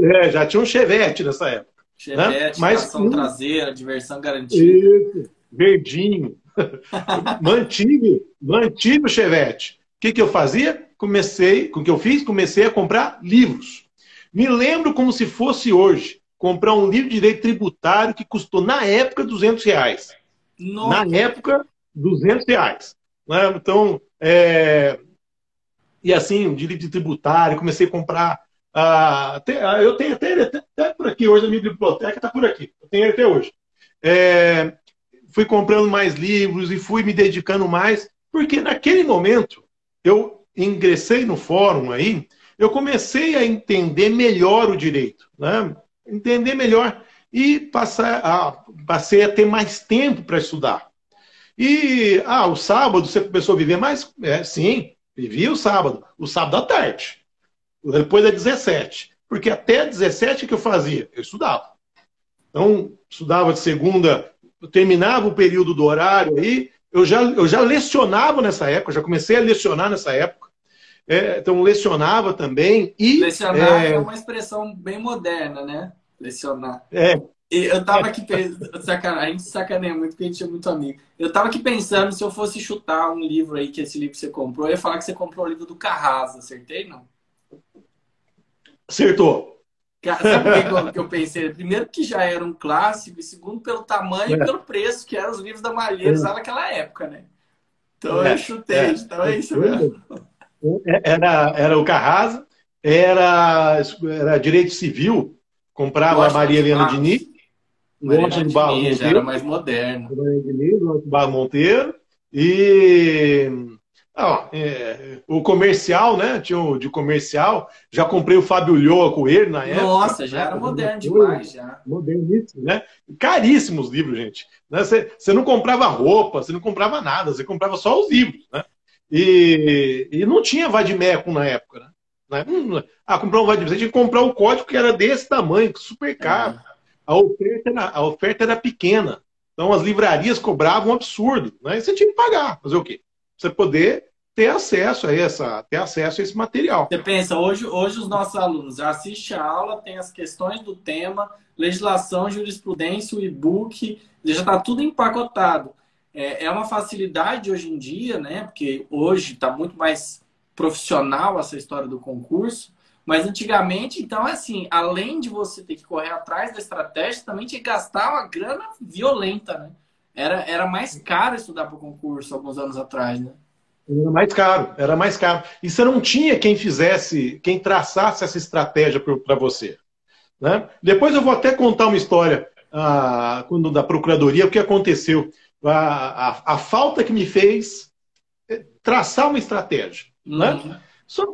É, já tinha um Chevette nessa época. Chevette, né? Mas, traseira, diversão garantida. Verdinho. mantive, mantive o Chevette. O que, que eu fazia? Comecei, o que eu fiz? Comecei a comprar livros. Me lembro como se fosse hoje. Comprar um livro de direito tributário que custou, na época, 200 reais. Nossa. Na época, 200 reais. Né? Então, é... e assim, livro de tributário, comecei a comprar ah, ah, eu tenho até, até, por aqui hoje, a minha biblioteca está por aqui. Eu tenho até hoje. É, fui comprando mais livros e fui me dedicando mais, porque naquele momento eu ingressei no fórum aí, eu comecei a entender melhor o direito, né? entender melhor e passar a, passei a ter mais tempo para estudar. E, ah, o sábado você começou a viver mais? É, sim, vivia o sábado, o sábado à tarde. Depois é 17. Porque até 17 que eu fazia? Eu estudava. Então, estudava de segunda, eu terminava o período do horário aí, eu já, eu já lecionava nessa época, já comecei a lecionar nessa época. É, então, lecionava também. E, lecionar é... é uma expressão bem moderna, né? Lecionar. É. Eu tava aqui pensando, a gente sacaneia muito porque a gente é muito amigo. Eu tava aqui pensando se eu fosse chutar um livro aí, que esse livro você comprou, eu ia falar que você comprou o livro do Carrasa, acertei, não? Acertou. Sabe por que, eu pensei? Primeiro que já era um clássico, e segundo pelo tamanho é. e pelo preço, que eram os livros da Malheiros é. lá naquela época, né? Então é. eu chutei, é. então é isso mesmo. É, era, era o Carrasa, era, era Direito Civil, comprava a Maria Helena Diniz, Loja de Barro Monteiro. Já era mais moderno. Loja de Barro Monteiro. E ah, é, o comercial, né? Tinha o de comercial. Já comprei o Fábio Lhoa com ele na época. Nossa, já era moderno demais, já. Moderníssimo, né? Caríssimos livros, gente. Né? Você, você não comprava roupa, você não comprava nada, você comprava só os livros, né? E, e não tinha Vadimeco na época, né? né? Ah, comprar um Vadimeco, você tinha que comprar o código que era desse tamanho, super caro. É. A, oferta era, a oferta era pequena. Então as livrarias cobravam um absurdo, né? E você tinha que pagar. Fazer o quê? Você poder ter acesso a essa, ter acesso a esse material. Você pensa, hoje, hoje os nossos alunos assistem a aula, tem as questões do tema, legislação, jurisprudência, o e-book, já está tudo empacotado. É, é uma facilidade hoje em dia, né? Porque hoje está muito mais profissional essa história do concurso. Mas antigamente, então, assim, além de você ter que correr atrás da estratégia, também tinha que gastar uma grana violenta, né? Era, era mais caro estudar para o concurso alguns anos atrás, né? Era mais caro, era mais caro. E você não tinha quem fizesse, quem traçasse essa estratégia para você. Né? Depois eu vou até contar uma história ah, quando da procuradoria, o que aconteceu. A, a, a, falta que me fez é traçar uma estratégia. Né? Uhum. Né? Só,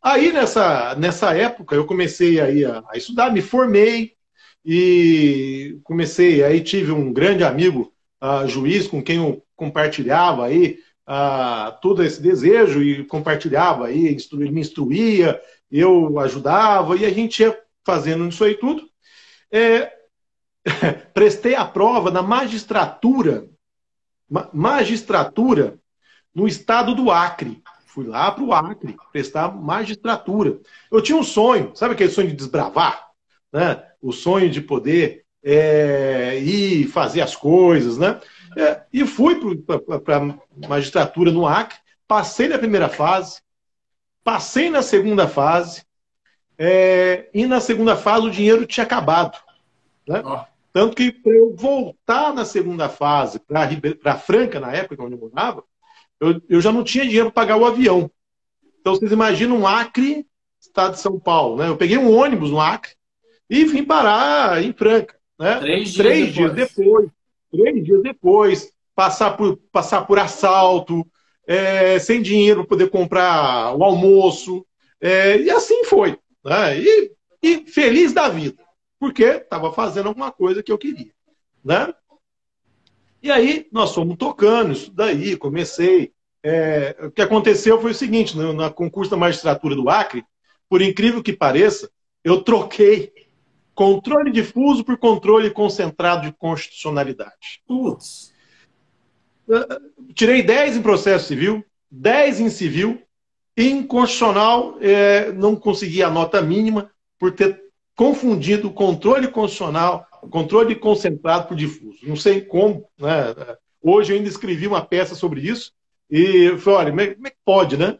aí nessa, nessa época eu comecei aí a, a, estudar, me formei e comecei, aí tive um grande amigo, uh, juiz, com quem eu compartilhava aí uh, todo esse desejo e compartilhava aí, instru, me instruía, eu ajudava e a gente ia fazendo isso aí tudo. É, prestei a prova na magistratura, magistratura no estado do Acre. Fui lá para o Acre prestar magistratura. Eu tinha um sonho, sabe aquele sonho de desbravar? Né? O sonho de poder é, ir fazer as coisas, né? É, e fui para a magistratura no Acre, passei na primeira fase, passei na segunda fase, é, e na segunda fase o dinheiro tinha acabado. Né? Oh. Tanto que para eu voltar na segunda fase, para Franca, na época onde eu morava, eu, eu já não tinha dinheiro para pagar o avião. Então vocês imaginam um Acre, estado de São Paulo. Né? Eu peguei um ônibus no Acre e vim parar em Franca. Né? Três, dias, Três depois. dias depois. Três dias depois, passar por, passar por assalto, é, sem dinheiro para poder comprar o almoço. É, e assim foi. Né? E, e feliz da vida, porque estava fazendo alguma coisa que eu queria. Né? E aí nós fomos tocando isso daí, comecei. É, o que aconteceu foi o seguinte: no, na concurso da magistratura do Acre, por incrível que pareça, eu troquei controle difuso por controle concentrado de constitucionalidade. Putz. Tirei 10 em processo civil, 10 em civil Inconstitucional, é, não consegui a nota mínima por ter confundido controle constitucional, controle concentrado por difuso. Não sei como, né? Hoje eu ainda escrevi uma peça sobre isso e falei, olha, como é que pode, né?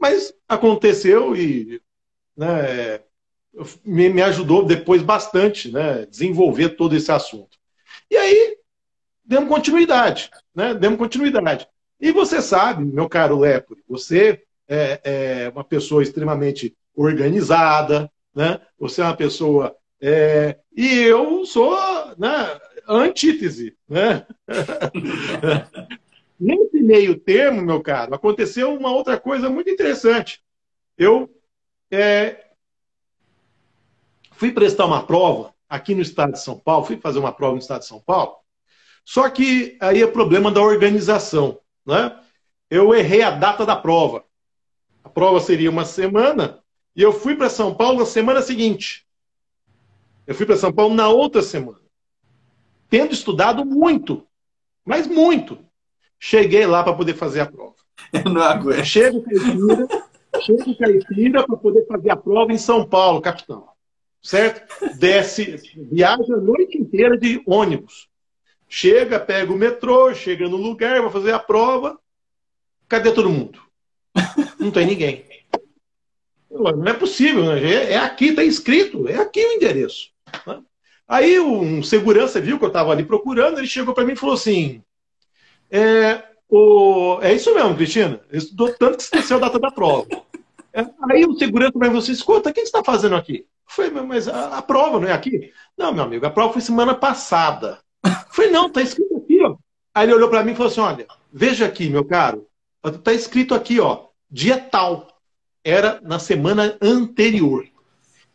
Mas aconteceu e né, me, me ajudou depois bastante, né? Desenvolver todo esse assunto. E aí, demos continuidade, né? Demos continuidade. E você sabe, meu caro Lepore, você é, é uma pessoa extremamente organizada, né? Você é uma pessoa. É, e eu sou né, antítese. Né? Nesse meio termo, meu caro, aconteceu uma outra coisa muito interessante. Eu é, fui prestar uma prova aqui no estado de São Paulo, fui fazer uma prova no estado de São Paulo, só que aí é problema da organização. Né? Eu errei a data da prova. A prova seria uma semana e eu fui para São Paulo na semana seguinte. Eu fui para São Paulo na outra semana. Tendo estudado muito, mas muito. Cheguei lá para poder fazer a prova. Eu não aguento. Chego caipira, chego caipira para poder fazer a prova em São Paulo, capitão. Certo? Desce, viaja a noite inteira de ônibus. Chega, pega o metrô, chega no lugar, vai fazer a prova. Cadê todo mundo? Não tem ninguém. Não é possível, né? é, é aqui, está escrito, é aqui o endereço. Né? Aí um segurança viu que eu estava ali procurando, ele chegou para mim e falou assim: é, o... é isso mesmo, Cristina, eu estudou tanto que esqueceu a data da prova. É, aí o segurança para mim, você escuta, o que você está fazendo aqui? Foi, mas a, a, prova não é aqui? Não, meu amigo, a prova foi semana passada. Foi não, está escrito aqui, ó. Aí ele olhou para mim e falou assim: olha, veja aqui, meu caro, está escrito aqui, ó, dia tal. Era na semana anterior.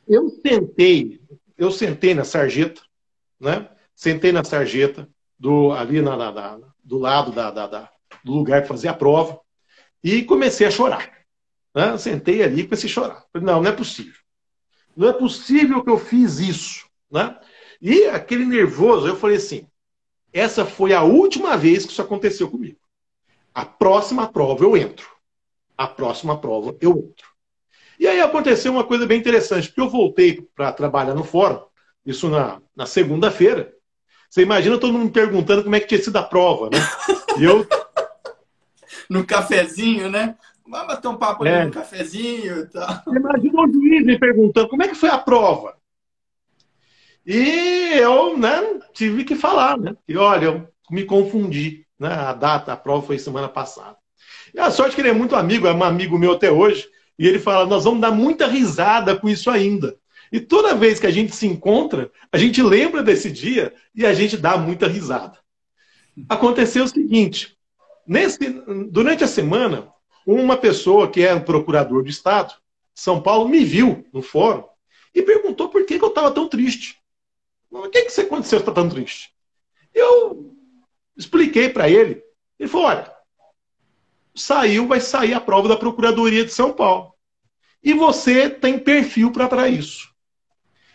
Eu sentei, eu sentei na sarjeta, né? Sentei na sarjeta, do, ali na, na, na do lado da, da, da, do lugar para fazer a prova, e comecei a chorar. Né? Sentei ali e comecei a chorar. Não, não é possível. Não é possível que eu fiz isso. Né? E aquele nervoso, eu falei assim: essa foi a última vez que isso aconteceu comigo. A próxima prova eu entro a próxima prova eu entro. E aí aconteceu uma coisa bem interessante, porque eu voltei para trabalhar no fórum, isso na, na segunda-feira. Você imagina todo mundo me perguntando como é que tinha sido a prova, né? E eu. no cafezinho, né? Vamos bater um papo é. ali no cafezinho e tal. Imagina o juiz me perguntando como é que foi a prova. E eu né, tive que falar, né? E olha, eu me confundi. Né? A data, a prova foi semana passada. E a sorte é que ele é muito amigo, é um amigo meu até hoje, e ele fala: nós vamos dar muita risada com isso ainda. E toda vez que a gente se encontra, a gente lembra desse dia e a gente dá muita risada. Aconteceu o seguinte: nesse, durante a semana, uma pessoa que era o procurador do Estado, São Paulo, me viu no fórum e perguntou por que, que eu estava tão triste. O que, que aconteceu que está tão triste? Eu expliquei para ele. Ele falou: olha, saiu, vai sair a prova da Procuradoria de São Paulo. E você tem perfil para isso.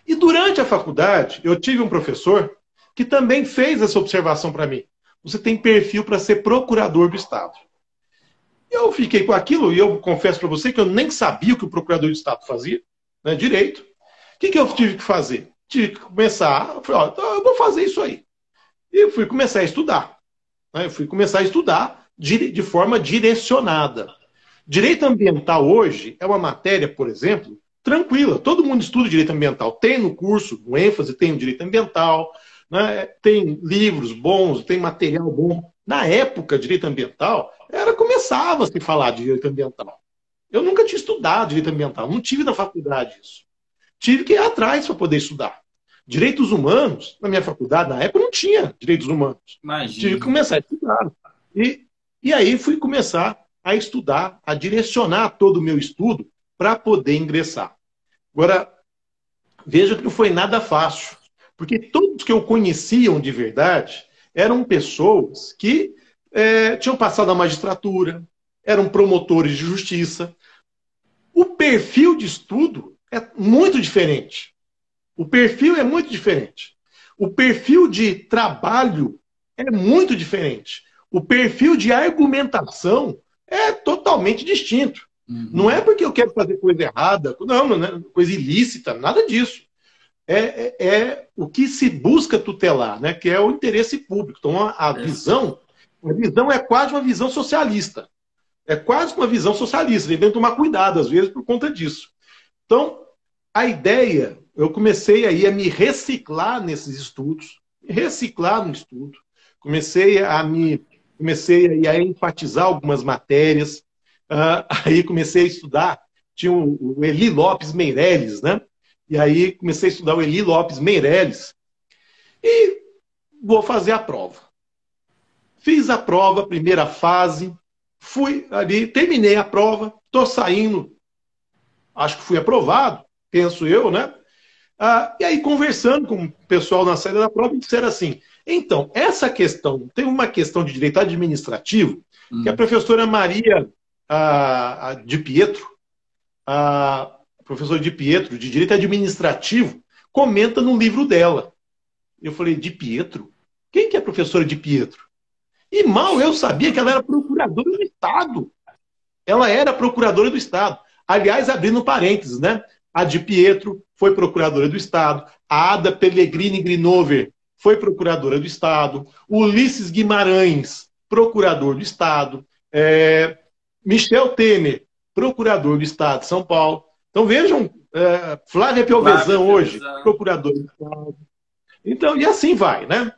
E durante a faculdade, eu tive um professor que também fez essa observação para mim. Você tem perfil para ser procurador do Estado. Eu fiquei com aquilo e eu confesso para você que eu nem sabia o que o procurador do Estado fazia, né, direito. O que, que eu tive que fazer? Tive que começar, eu falei, ó, então eu vou fazer isso aí. E fui começar a estudar. Né, fui começar a estudar de, de forma direcionada. Direito ambiental hoje é uma matéria, por exemplo, tranquila. Todo mundo estuda direito ambiental. Tem no curso, no ênfase, tem direito ambiental, né? tem livros bons, tem material bom. Na época, direito ambiental, era começava a se falar de direito ambiental. Eu nunca tinha estudado direito ambiental, não tive na faculdade isso. Tive que ir atrás para poder estudar. Direitos humanos, na minha faculdade, na época, não tinha direitos humanos. Imagina. Tive que começar a estudar. E, e aí fui começar a estudar, a direcionar todo o meu estudo para poder ingressar. Agora, veja que não foi nada fácil, porque todos que eu conheciam de verdade eram pessoas que é, tinham passado a magistratura, eram promotores de justiça. O perfil de estudo é muito diferente. O perfil é muito diferente. O perfil de trabalho é muito diferente. O perfil de argumentação é totalmente distinto. Uhum. Não é porque eu quero fazer coisa errada, não, não é coisa ilícita, nada disso. É, é, é, o que se busca tutelar, né? que é o interesse público. Então, a, é. visão, a visão é quase uma visão socialista. É quase uma visão socialista. Tem que tomar cuidado, às vezes, por conta disso. Então, a ideia, eu comecei aí a me reciclar nesses estudos, reciclar no estudo. Comecei a me comecei a enfatizar algumas matérias, Uh, aí comecei a estudar, tinha o, o Eli Lopes Meirelles, né? E aí comecei a estudar o Eli Lopes Meirelles e vou fazer a prova. Fiz a prova, primeira fase, fui ali, terminei a prova, estou saindo, acho que fui aprovado, penso eu, né? Ah, e aí, conversando com o pessoal na saída da prova, disseram assim: então, essa questão, tem uma questão de direito administrativo, hum. que a professora Maria a, a de Pietro, a professora de Pietro, de Direito Administrativo, comenta no livro dela. Eu falei, de Pietro? Quem que é a professora de Pietro? E mal eu sabia que ela era procuradora do Estado. Ela era procuradora do Estado. Aliás, abrindo parênteses, né? A de Pietro foi procuradora do Estado. A Ada Pellegrini Grinover foi procuradora do Estado. Ulisses Guimarães, procurador do Estado. É, Michel Temer, procurador do Estado de São Paulo. Então vejam, é, Flávia Piovesan hoje, procurador. Então, e assim vai, né?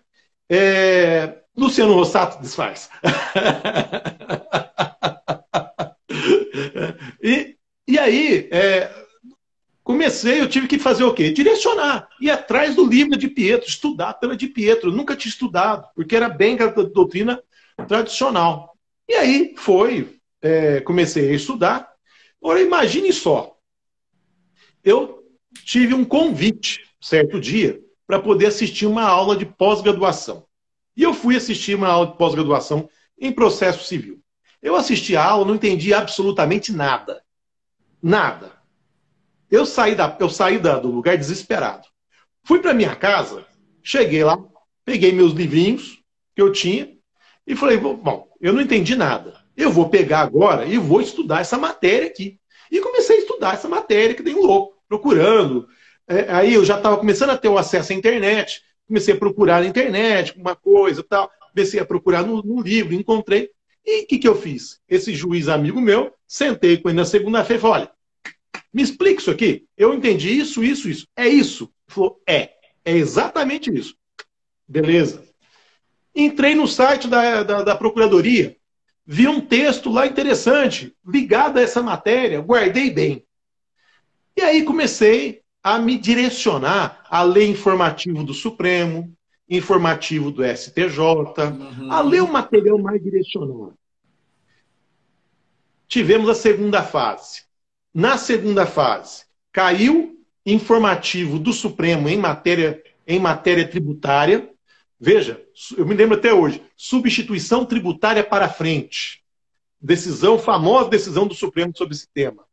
É, Luciano Rossato desfaz. e, e aí, é, comecei, eu tive que fazer o quê? Direcionar, ir atrás do livro de Pietro, estudar pela de Pietro. Eu nunca tinha estudado, porque era bem a doutrina tradicional. E aí foi, é, comecei a estudar. Ora, imagine só. Eu tive um convite, certo dia, para poder assistir uma aula de pós-graduação. E eu fui assistir uma aula de pós-graduação em processo civil. Eu assisti a aula, não entendi absolutamente nada. Nada. Eu saí, da, eu saí da, do lugar desesperado. Fui para minha casa, cheguei lá, peguei meus livrinhos que eu tinha e falei: bom, eu não entendi nada. Eu vou pegar agora e vou estudar essa matéria aqui. E comecei a estudar essa matéria que tem um louco, procurando. É, aí eu já estava começando a ter o acesso à internet, comecei a procurar na internet, uma coisa tal, comecei a procurar no, no livro, encontrei. E o que, que eu fiz? Esse juiz amigo meu, sentei com ele na segunda-feira e falei: olha, me explica isso aqui. Eu entendi isso, isso, isso. É isso? Ele falou: é, é exatamente isso. Beleza. Entrei no site da, da, da Procuradoria, vi um texto lá interessante, ligado a essa matéria, guardei bem. E aí comecei a me direcionar a ler informativo do Supremo, informativo do STJ, uhum. a ler o material mais direcionado. Tivemos a segunda fase. Na segunda fase, caiu informativo do Supremo em matéria, em matéria tributária. Veja, eu me lembro até hoje, substituição tributária para frente. Decisão, famosa decisão do Supremo sobre esse tema.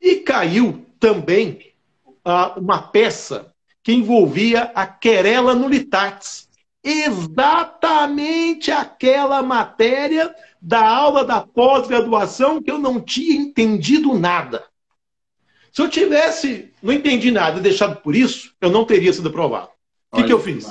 E caiu também uh, uma peça que envolvia a querela nulitatis. Exatamente aquela matéria da aula da pós-graduação que eu não tinha entendido nada. Se eu tivesse, não entendi nada e deixado por isso, eu não teria sido aprovado. O que, que eu fiz?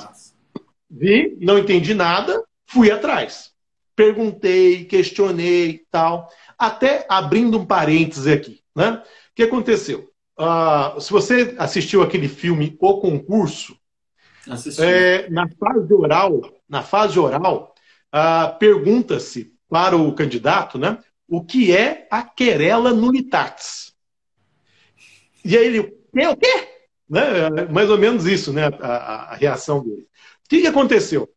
Vi, não entendi nada, fui atrás. Perguntei, questionei tal. Até abrindo um parêntese aqui. Né? O que aconteceu? Uh, se você assistiu aquele filme O Concurso, é, na fase oral, na fase oral, uh, pergunta-se para o candidato, né, o que é a querela nulitatis. E aí ele, o quê? Né? Mais ou menos isso, né, a, a, a reação dele. O que, que aconteceu?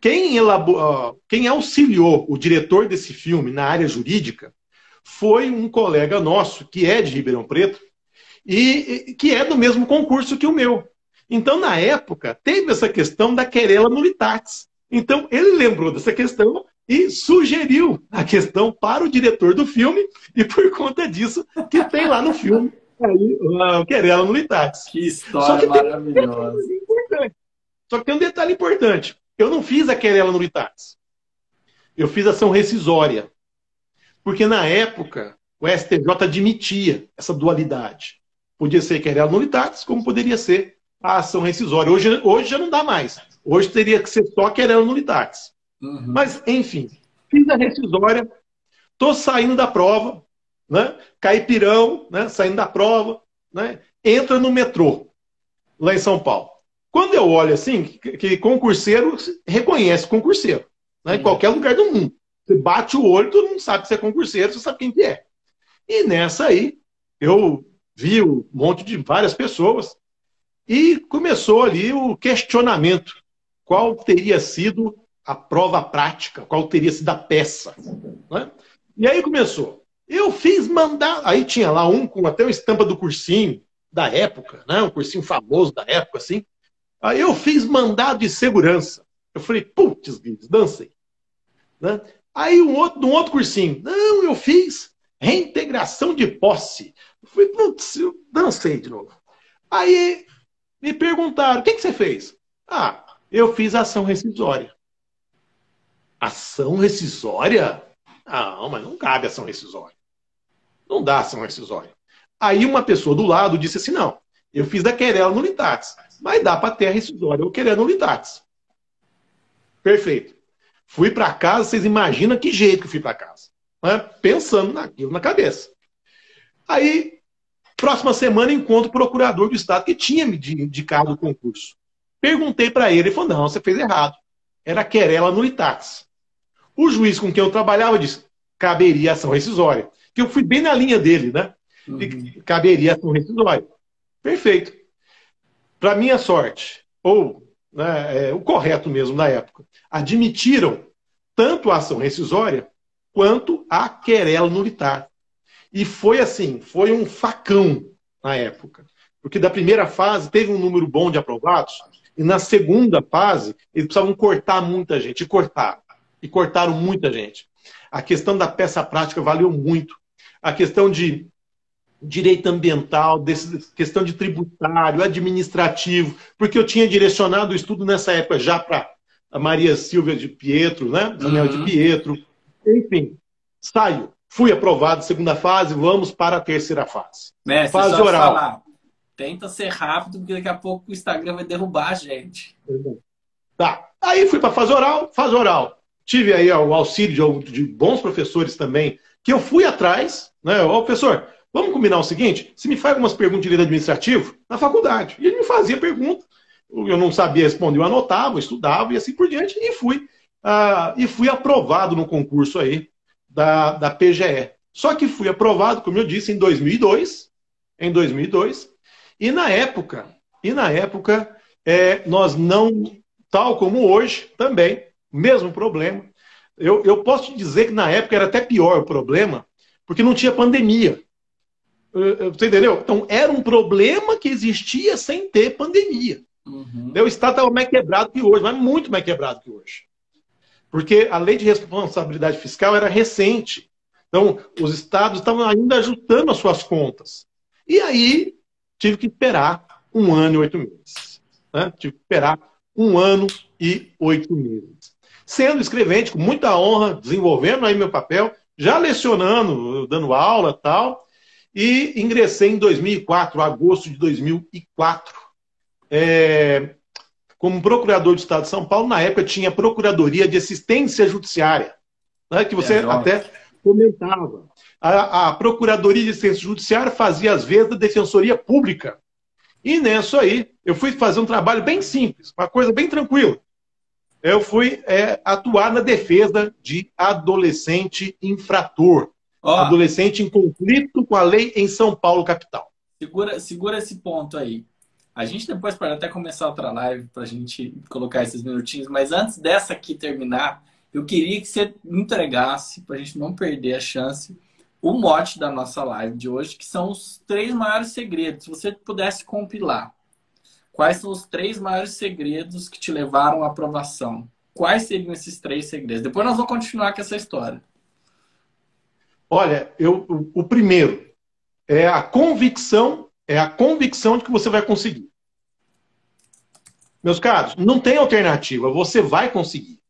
Quem, elabor... quem auxiliou o diretor desse filme na área jurídica foi um colega nosso, que é de Ribeirão Preto, e que é do mesmo concurso que o meu. Então, na época, teve essa questão da querela nulitatis. Então, ele lembrou dessa questão e sugeriu a questão para o diretor do filme, e por conta disso, que tem lá no filme aí, a querela nulitatis. Que história que maravilhosa. Um Só que tem um detalhe importante. Eu não fiz a querela nulitatis. Eu fiz ação rescisória. Porque na época, o STJ admitia essa dualidade. Podia ser querela nulitatis, como poderia ser a ação rescisória. Hoje, hoje já não dá mais. Hoje teria que ser só querela nulitatis. Uhum. Mas, enfim, fiz a rescisória, estou saindo da prova, né? caipirão, né? saindo da prova, né? entra no metrô, lá em São Paulo. Quando eu olho assim, que, que concurseiro reconhece concurseiro, né? em qualquer lugar do mundo. Você bate o olho, todo mundo sabe você é concurseiro, você sabe quem que é. E nessa aí, eu vi um monte de várias pessoas, e começou ali o questionamento: qual teria sido a prova prática, qual teria sido a peça. Né? E aí começou. Eu fiz mandar. Aí tinha lá um com até uma estampa do cursinho da época, né? um cursinho famoso da época, assim. Aí eu fiz mandado de segurança. Eu falei, putz, dancei. Né? Aí um outro, um outro cursinho, não, eu fiz reintegração de posse. Eu falei, putz, eu dancei de novo. Aí me perguntaram, o que, que você fez? Ah, eu fiz ação rescisória. Ação rescisória? Não, mas não cabe ação rescisória. Não dá ação rescisória. Aí uma pessoa do lado disse assim: não, eu fiz da querela nulitatis, mas dá para ter a rescisória ou querela nulitatis. Perfeito. Fui para casa, vocês imaginam que jeito que eu fui para casa. Né? Pensando naquilo na cabeça. Aí, próxima semana, encontro o procurador do Estado que tinha me indicado o concurso. Perguntei para ele, ele falou: não, você fez errado. Era querela nulitatis. O juiz com quem eu trabalhava disse: caberia ação rescisória. Que eu fui bem na linha dele, né? Uhum. Caberia ação rescisória. Perfeito. Para minha sorte, ou né, é, o correto mesmo na época, admitiram tanto a ação rescisória quanto a querela nulitar. E foi assim, foi um facão na época. Porque da primeira fase teve um número bom de aprovados, e na segunda fase eles precisavam cortar muita gente, e cortar e cortaram muita gente. A questão da peça prática valeu muito. A questão de direito ambiental, desse, questão de tributário, administrativo, porque eu tinha direcionado o estudo nessa época já para a Maria Silvia de Pietro, né? Daniel uhum. de Pietro. Enfim, saio. Fui aprovado segunda fase, vamos para a terceira fase. Mestre, fase oral. Falar. Tenta ser rápido, porque daqui a pouco o Instagram vai derrubar a gente. Tá. Aí fui para a fase oral, fase oral tive aí o auxílio de, de, bons professores também, que eu fui atrás, né? Ô, professor, vamos combinar o seguinte: se me faz algumas perguntas de direito administrativo, na faculdade. E ele me fazia pergunta. Eu não sabia responder, eu anotava, estudava e assim por diante, e fui. ah, e fui aprovado no concurso aí da, da PGE. Só que fui aprovado, como eu disse, em 2002, em 2002, e na época, e na época, é, nós não, tal como hoje, também, mesmo problema. Eu, eu posso te dizer que na época era até pior o problema, porque não tinha pandemia. Você entendeu? Então, era um problema que existia sem ter pandemia. Uhum. O Estado estava mais quebrado que hoje, mas muito mais quebrado que hoje. Porque a lei de responsabilidade fiscal era recente. Então, os estados estavam ainda ajustando as suas contas. E aí, tive que esperar um ano e oito meses. Né? Tive que esperar um ano e oito meses. Sendo escrevente, com muita honra, desenvolvendo aí meu papel, já lecionando, dando aula tal, e ingressei em 2004, agosto de 2004, é, como procurador do Estado de São Paulo. Na época tinha Procuradoria de Assistência Judiciária, né, que você é, até comentava. A, a, Procuradoria de Assistência Judiciária fazia, às vezes, a Defensoria Pública. E nisso aí, eu fui fazer um trabalho bem simples, uma coisa bem tranquila. Eu fui é, atuar na defesa de adolescente infrator. Ó, adolescente em conflito com a lei em São Paulo, capital. Segura, segura esse ponto aí. A gente depois pode até começar outra live para a gente colocar esses minutinhos, mas antes dessa aqui terminar, eu queria que você entregasse, para a gente não perder a chance, o mote da nossa live de hoje, que são os três maiores segredos. Se você pudesse compilar, quais são os três maiores segredos que te levaram à aprovação? Quais seriam esses três segredos? Depois nós vamos continuar com essa história. Olha, eu, o, o primeiro é a convicção, é a convicção de que você vai conseguir. Meus caros, não tem alternativa, você vai conseguir.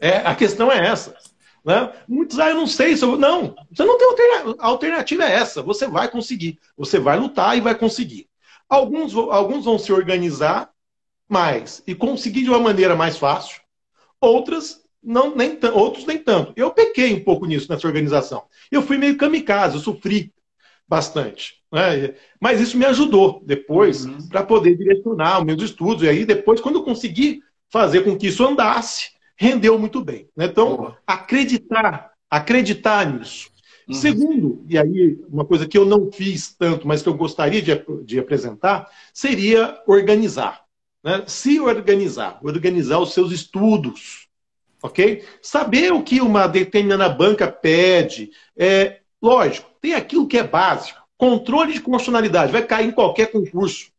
É, a questão é essa. Né? Muitos, ah, eu não sei se eu... Não, você não tem alternativa. A alternativa é essa. Você vai conseguir. Você vai lutar e vai conseguir. Alguns, alguns vão se organizar mais e conseguir de uma maneira mais fácil. Outras, não, nem outros nem tanto. Eu pequei um pouco nisso, nessa organização. Eu fui meio kamikaze, eu sofri bastante. Né? Mas isso me ajudou depois uhum. para poder direcionar os meus estudos. E aí, depois, quando eu consegui fazer com que isso andasse, rendeu muito bem. Né? Então, Boa. acreditar, acreditar nisso. Uhum. Segundo, e aí uma coisa que eu não fiz tanto, mas que eu gostaria de, de apresentar, seria organizar. Né? Se organizar, organizar os seus estudos. Ok? Saber o que uma determinada banca pede. É, lógico, tem aquilo que é básico. Controle de constitucionalidade, vai cair em qualquer concurso.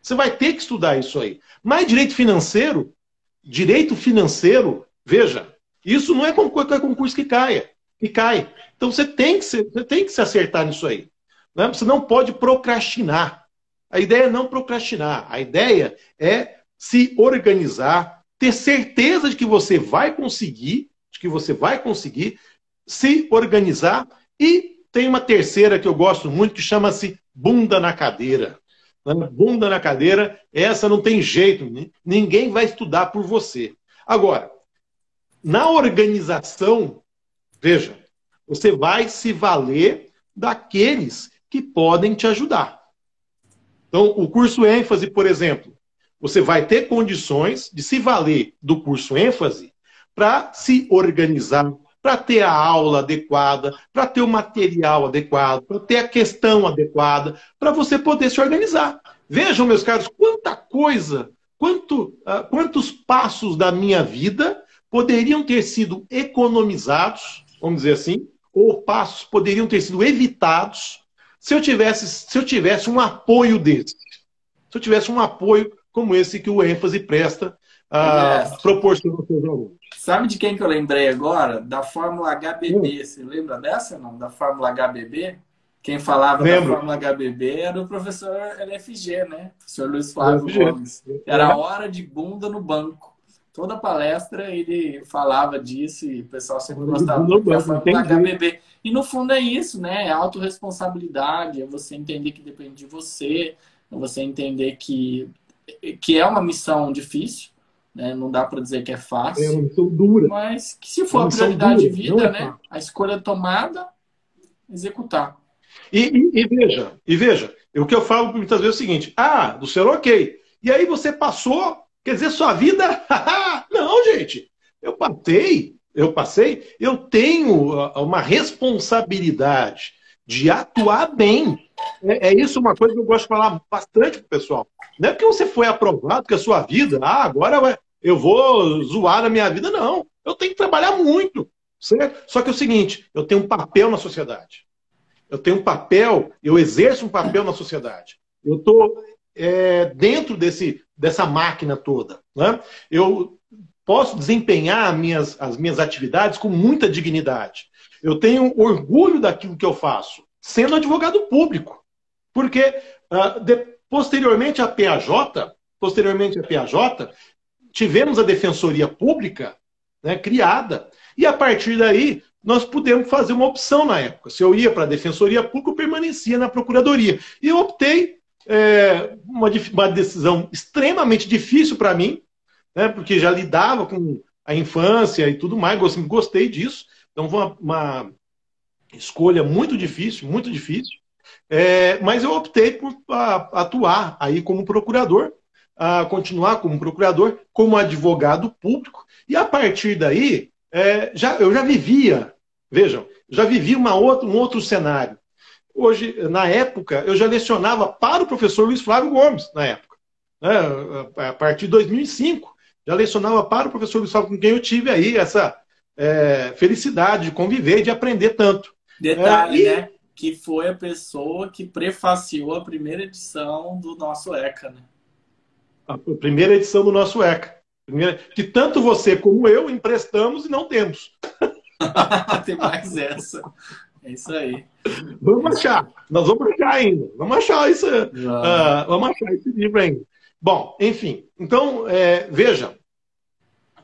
Você vai ter que estudar isso aí. Mas direito financeiro, direito financeiro, veja, isso não é qualquer concurso que caia, que cai. Então você tem que se, você tem que se acertar nisso aí. Né? Você não pode procrastinar. A ideia é não procrastinar. A ideia é se organizar, ter certeza de que você vai conseguir, de que você vai conseguir se organizar e tem uma terceira que eu gosto muito que chama-se bunda na cadeira. Bunda na cadeira, essa não tem jeito, ninguém vai estudar por você. Agora, na organização, veja, você vai se valer daqueles que podem te ajudar. Então, o curso ênfase, por exemplo, você vai ter condições de se valer do curso ênfase para se organizar, para ter a aula adequada, para ter o material adequado, para ter a questão adequada, para você poder se organizar. Vejam, meus caros, quanta coisa, quanto, uh, quantos passos da minha vida poderiam ter sido economizados, vamos dizer assim, ou passos poderiam ter sido evitados se eu tivesse, se eu tivesse um apoio desse. Se eu tivesse um apoio como esse que o ênfase presta, uh, proporciona aos seus alunos. Sabe de quem que eu lembrei agora? Da Fórmula HBB. Hum. Você lembra dessa, não? Da Fórmula HBB? Quem falava Lembro. da Fórmula HBB era o professor LFG, né? O professor Luiz Flávio LFG. Gomes. Era hora de bunda no banco. Toda palestra ele falava disso e o pessoal sempre gostava da Fórmula HBB. E no fundo é isso, né? É autorresponsabilidade, é você entender que depende de você, é você entender que, que é uma missão difícil, né? Não dá para dizer que é fácil. É uma missão dura. Mas que se for é a prioridade dura, de vida, é né? A escolha tomada, executar. E, e, e, veja, e veja, o que eu falo muitas vezes é o seguinte: ah, do ser ok. E aí você passou, quer dizer, sua vida. não, gente. eu passei, eu passei, eu tenho uma responsabilidade de atuar bem. É, é, isso uma coisa que eu gosto de falar bastante pro pessoal. Não é porque você foi aprovado que a sua vida, ah, agora eu vou zoar na minha vida, não. Eu tenho que trabalhar muito. Certo? Só que é o seguinte, eu tenho um papel na sociedade. Eu tenho um papel, eu exerço um papel na sociedade. Eu estou é, dentro desse, dessa máquina toda. Né? Eu posso desempenhar minhas, as minhas atividades com muita dignidade. Eu tenho orgulho daquilo que eu faço, sendo advogado público. Porque uh, de, posteriormente a PAJ, posteriormente a PAJ, tivemos a Defensoria Pública né, criada. E a partir daí, nós pudemos fazer uma opção na época. Se eu ia para a Defensoria Pública, eu permanecia na Procuradoria. E eu optei é, uma, uma, decisão extremamente difícil para mim, né, porque já lidava com a infância e tudo mais, gostei disso. Então uma, uma escolha muito difícil, muito difícil. É, mas eu optei por a, atuar aí como procurador, continuar como procurador, como advogado público, e a partir daí é, já, eu já vivia, vejam, já vivi uma outra, um outro cenário. Hoje, na época, eu já lecionava para o professor Luiz Flávio Gomes, na época. Né, a partir de 2005, já lecionava para o professor Luiz Flávio, com quem eu tive aí essa é, felicidade de conviver, de aprender tanto. Detalhe, é, e... né? Que foi a pessoa que prefaciou a primeira edição do nosso ECA, né? A primeira edição do nosso ECA. Que tanto você como eu emprestamos e não temos. Tem mais essa. É isso aí. Vamos achar. Nós vamos achar ainda. Vamos achar isso. Uh, vamos achar esse livro ainda. Bom, enfim. Então, é, veja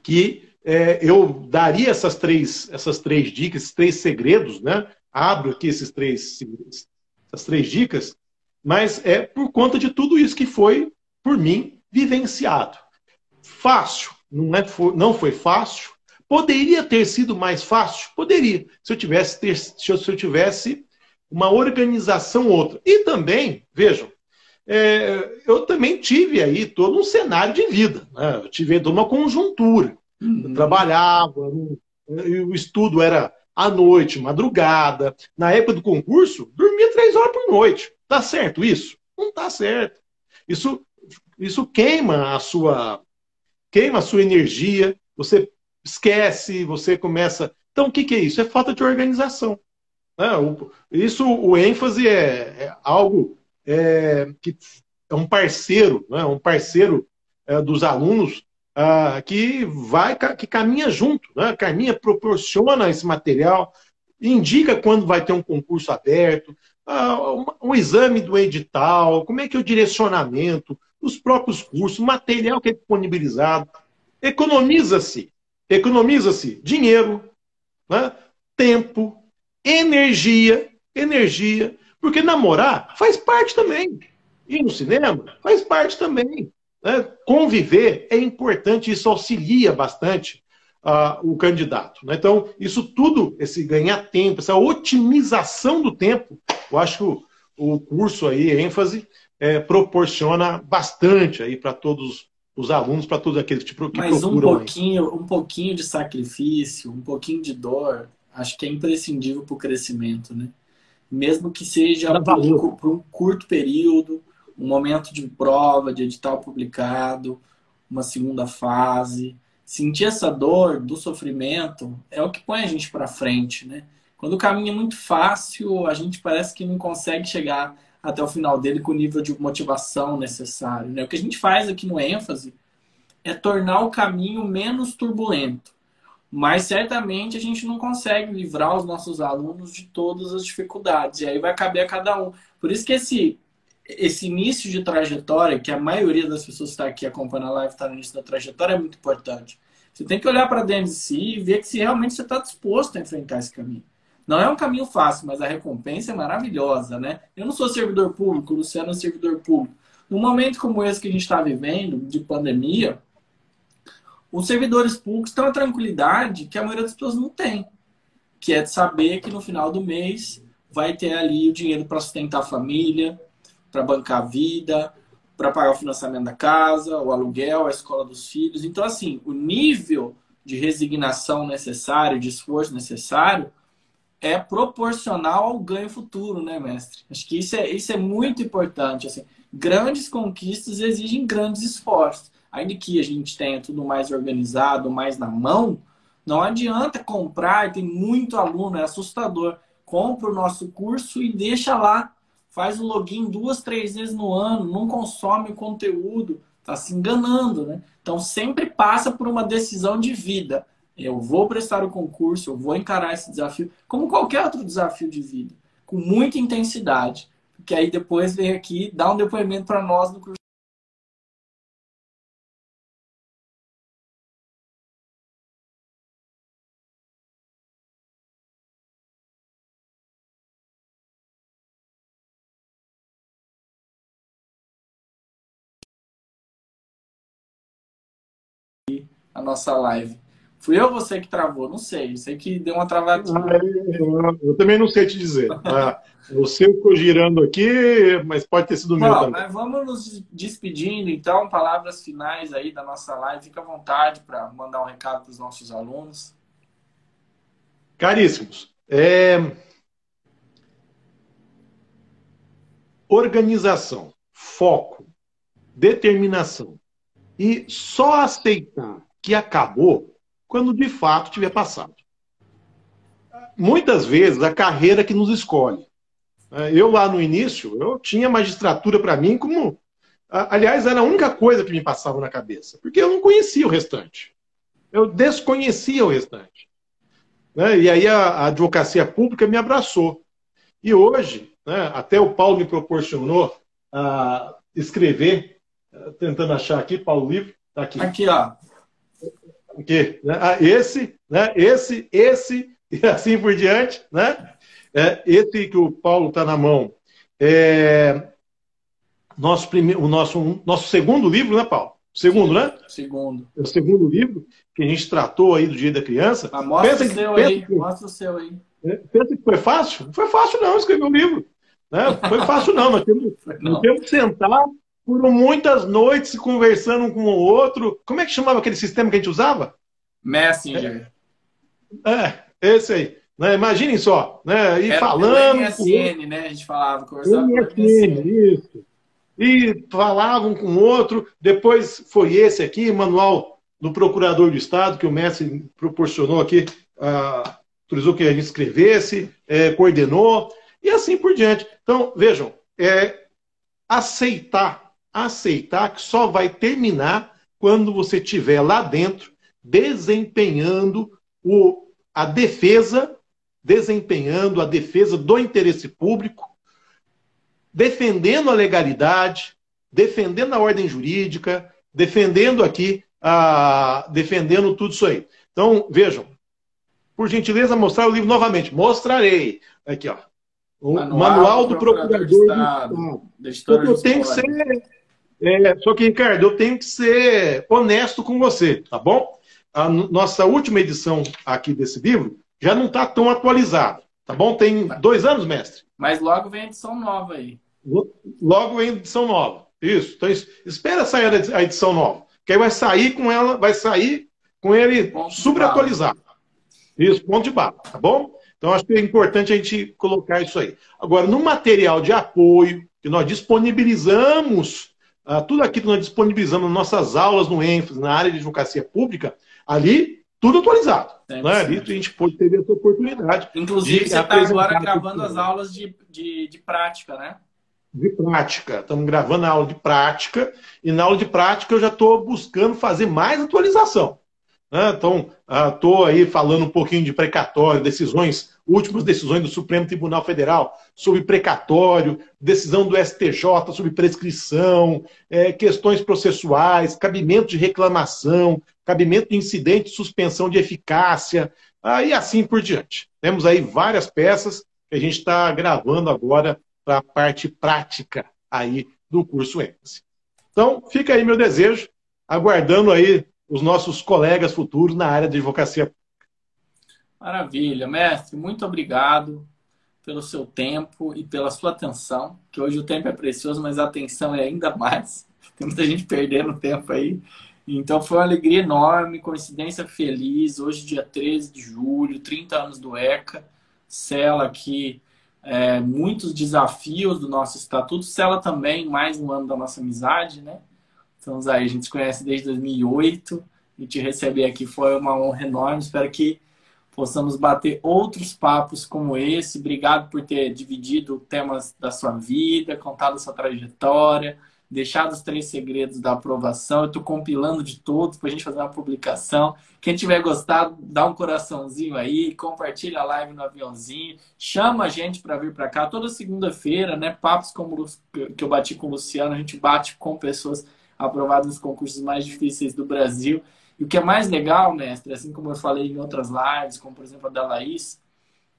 que é, eu daria essas três, essas três dicas, esses três segredos, né? Abro aqui esses três, essas três dicas, mas é por conta de tudo isso que foi, por mim, vivenciado. Fácil, não, é, não foi fácil. Poderia ter sido mais fácil? Poderia, se eu tivesse, ter, se eu tivesse uma organização outra. E também, vejam, é, eu também tive aí todo um cenário de vida. Né? Eu tive toda uma conjuntura. Uhum. Eu trabalhava, o estudo era à noite, madrugada. Na época do concurso, dormia três horas por noite. Tá certo isso? Não tá certo. Isso, isso queima a sua queima a sua energia. Você esquece, você começa. Então, o que, que é isso? É falta de organização. Né? Isso, o ênfase é, é algo é, que é um parceiro, né? um parceiro é, dos alunos ah, que vai, que caminha junto, né? caminha, proporciona esse material, indica quando vai ter um concurso aberto, ah, um, um, exame do edital, como é que é o direcionamento, os próprios cursos, material que é disponibilizado. Economiza-se, economiza-se dinheiro, né? tempo, energia, energia, porque namorar faz parte também. Ir no cinema faz parte também. Né? Conviver é importante, isso auxilia bastante uh, o candidato. Né? Então, isso tudo, esse ganhar tempo, essa otimização do tempo, eu acho que o, o curso aí, ênfase, é, proporciona bastante aí para todos os alunos, para todos aqueles que, que Mas procuram. Mas um pouquinho, aí. um pouquinho de sacrifício, um pouquinho de dor, acho que é imprescindível para o crescimento, né? Mesmo que seja por um, por um curto período, um momento de prova, de edital publicado, uma segunda fase. Sentir essa dor do sofrimento é o que põe a gente para frente, né? Quando o caminho é muito fácil, a gente parece que não consegue chegar até o final dele com o nível de motivação necessário. Né? O que a gente faz aqui no ênfase é tornar o caminho menos turbulento. Mas certamente a gente não consegue livrar os nossos alunos de todas as dificuldades. E aí vai caber a cada um. Por isso que esse esse início de trajetória, que a maioria das pessoas que está aqui acompanhando a live está no início da trajetória, é muito importante. Você tem que olhar para dentro de si e ver que se realmente você está disposto a enfrentar esse caminho. Não é um caminho fácil, mas a recompensa é maravilhosa, né? Eu não sou servidor público, o Luciano é servidor público. Num momento como esse que a gente está vivendo, de pandemia, os servidores públicos têm uma tranquilidade que a maioria das pessoas não tem, que é de saber que no final do mês vai ter ali o dinheiro para sustentar a família, para bancar a vida, para pagar o financiamento da casa, o aluguel, a escola dos filhos. Então, assim, o nível de resignação necessário, de esforço necessário, é proporcional ao ganho futuro, né, mestre? Acho que isso é, isso é muito importante. Assim, grandes conquistas exigem grandes esforços. Ainda que a gente tenha tudo mais organizado, mais na mão, não adianta comprar, tem muito aluno, é assustador. Compra o nosso curso e deixa lá. Faz o login duas, três vezes no ano, não consome o conteúdo, está se enganando, né? Então sempre passa por uma decisão de vida. Eu vou prestar o concurso, eu vou encarar esse desafio, como qualquer outro desafio de vida, com muita intensidade. Porque aí depois vem aqui dar um depoimento para nós no curso. Nossa live. Fui eu ou você que travou? Não sei. Sei que deu uma travadinha. Ah, eu, eu, também não sei te dizer. Ah, seu ficou girando aqui, mas pode ter sido meu também. Mas vamos nos despedindo, então. Palavras finais aí da nossa live. Fica à vontade para mandar um recado para os nossos alunos. Caríssimos, é... organização, foco, determinação e só aceitar que acabou quando de fato tiver passado. Muitas vezes a carreira que nos escolhe. É, eu lá no início, eu tinha magistratura para mim como. Aliás, era a única coisa que me passava na cabeça, porque eu não conhecia o restante. Eu desconhecia o restante. Né? E aí a, advocacia pública me abraçou. E hoje, né, até o Paulo me proporcionou uh, escrever, uh, tentando achar aqui, Paulo Livro, tá aqui. Aqui, ó. Aqui, né? ah, esse, né? esse, esse, e assim por diante, né? É, esse que o Paulo está na mão é nosso primeiro, o nosso, nosso segundo livro, né, Paulo? Segundo, né? Segundo. É o segundo livro que a gente tratou aí do Dia da Criança. Ah, mostra pensa o seu pensa, aí, mostra o seu aí. É, pensa que foi fácil? Não foi fácil não escrever um livro. Né? Foi fácil não, nós temos, não. nós temos que sentar por muitas noites conversando um com o outro. Como é que chamava aquele sistema que a gente usava? Messenger. É, é esse aí. Né? Imaginem só, né? E Era falando. MSN, com... né? A gente falava, conversava MSN, isso. E falavam com o outro. Depois foi esse aqui, manual do Procurador do Estado, que o Messi proporcionou aqui, uh, autorizou que a gente escrevesse, é, coordenou, e assim por diante. Então, vejam, é, aceitar aceitar que só vai terminar quando você estiver lá dentro desempenhando o, a defesa, desempenhando a defesa do interesse público, defendendo a legalidade, defendendo a ordem jurídica, defendendo aqui, a, defendendo tudo isso aí. Então, vejam, por gentileza, mostrar o livro novamente. Mostrarei. Aqui, ó. O Manual, Manual do, Procurador, do Estado. Do Estado. Eu tenho que ser é, só que, Ricardo, eu tenho que ser honesto com você, tá bom? A nossa última edição aqui desse livro já não está tão atualizada, tá bom? Tem dois anos, mestre. Mas logo vem a edição nova aí. Logo vem a edição nova. Isso. Então, espera sair a edição nova. Que aí vai sair com ela, vai sair com ele super atualizado. Isso, ponto de bala, tá bom? Então, acho que é importante a gente colocar isso aí. Agora, no material de apoio que nós disponibilizamos Uh, tudo aqui que nós disponibilizamos nas nossas aulas no ênfase, na área de advocacia pública, ali, tudo atualizado. né? Ali a gente pode ter essa oportunidade. Inclusive, você está agora gravando as aulas de, de, de prática, né? De prática. Estamos gravando a aula de prática, e na aula de prática eu já estou buscando fazer mais atualização. Né? Então, estou ah, aí falando um pouquinho de precatório, decisões, últimas decisões do Supremo Tribunal Federal sobre precatório, decisão do STJ sobre prescrição, é, questões processuais, cabimento de reclamação, cabimento de incidente, suspensão de eficácia, e assim por diante. Temos aí várias peças que a gente está gravando agora para a parte prática aí do curso ênfase. Então, fica aí meu desejo, aguardando aí os nossos colegas futuros na área de advocacia. Maravilha, mestre, muito obrigado pelo seu tempo e pela sua atenção, que hoje o tempo é precioso, mas a atenção é ainda mais. Tem muita gente perdendo tempo aí. Então foi uma alegria enorme, coincidência feliz. Hoje, dia 13 de julho, 30 anos do ECA. Cela aqui é, muitos desafios do nosso estatuto. Cela também, mais um ano da nossa amizade, né? Estamos aí, a gente se conhece desde 2008. E te receber aqui foi uma honra enorme. Espero que possamos bater outros papos como esse. Obrigado por ter dividido temas da sua vida, contado a sua trajetória, deixado os três segredos da aprovação. Eu estou compilando de todos para a gente fazer uma publicação. Quem tiver gostado, dá um coraçãozinho aí, compartilha a live no aviãozinho, chama a gente para vir para cá toda segunda-feira, né? Papos como que eu bati com o Luciano, a gente bate com pessoas aprovadas nos concursos mais difíceis do Brasil. E o que é mais legal, mestre, assim como eu falei em outras lives, como por exemplo a da Laís,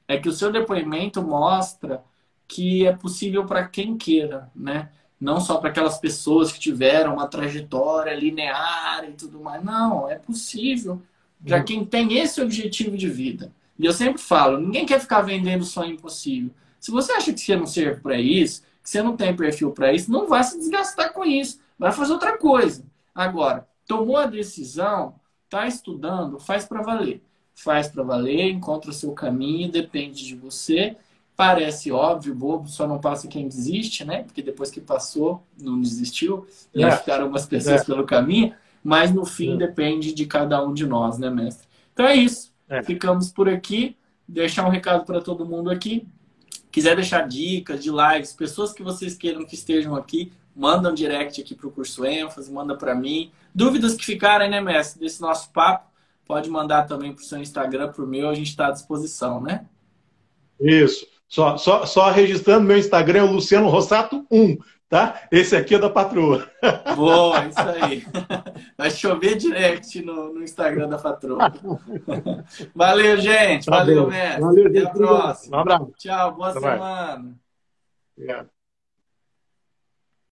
é que o seu depoimento mostra que é possível para quem queira, né? Não só para aquelas pessoas que tiveram uma trajetória linear e tudo mais. Não, é possível para quem tem esse objetivo de vida. E eu sempre falo, ninguém quer ficar vendendo sonho impossível. Se você acha que você não serve para isso, que você não tem perfil para isso, não vai se desgastar com isso. Vai fazer outra coisa. Agora, tomou a decisão, está estudando, faz para valer. Faz para valer, encontra o seu caminho, depende de você. Parece óbvio, bobo, só não passa quem desiste, né? Porque depois que passou, não desistiu, é. ficaram algumas pessoas é. pelo caminho, mas no fim é. depende de cada um de nós, né, mestre? Então é isso. É. Ficamos por aqui. Deixar um recado para todo mundo aqui. Quiser deixar dicas de lives, pessoas que vocês queiram que estejam aqui, manda um direct aqui para o curso ênfase, manda para mim. Dúvidas que ficarem, né, mestre, desse nosso papo, pode mandar também para o seu Instagram, para o meu, a gente está à disposição, né? Isso. Só, só, só registrando meu Instagram é o Luciano Rossato 1, tá? Esse aqui é da patroa. Boa, isso aí. Vai chover direct no, no Instagram da patroa. Valeu, gente. Valeu, Valeu mestre. Valeu, Até a próxima. Um abraço. Tchau, boa Até semana. Obrigado.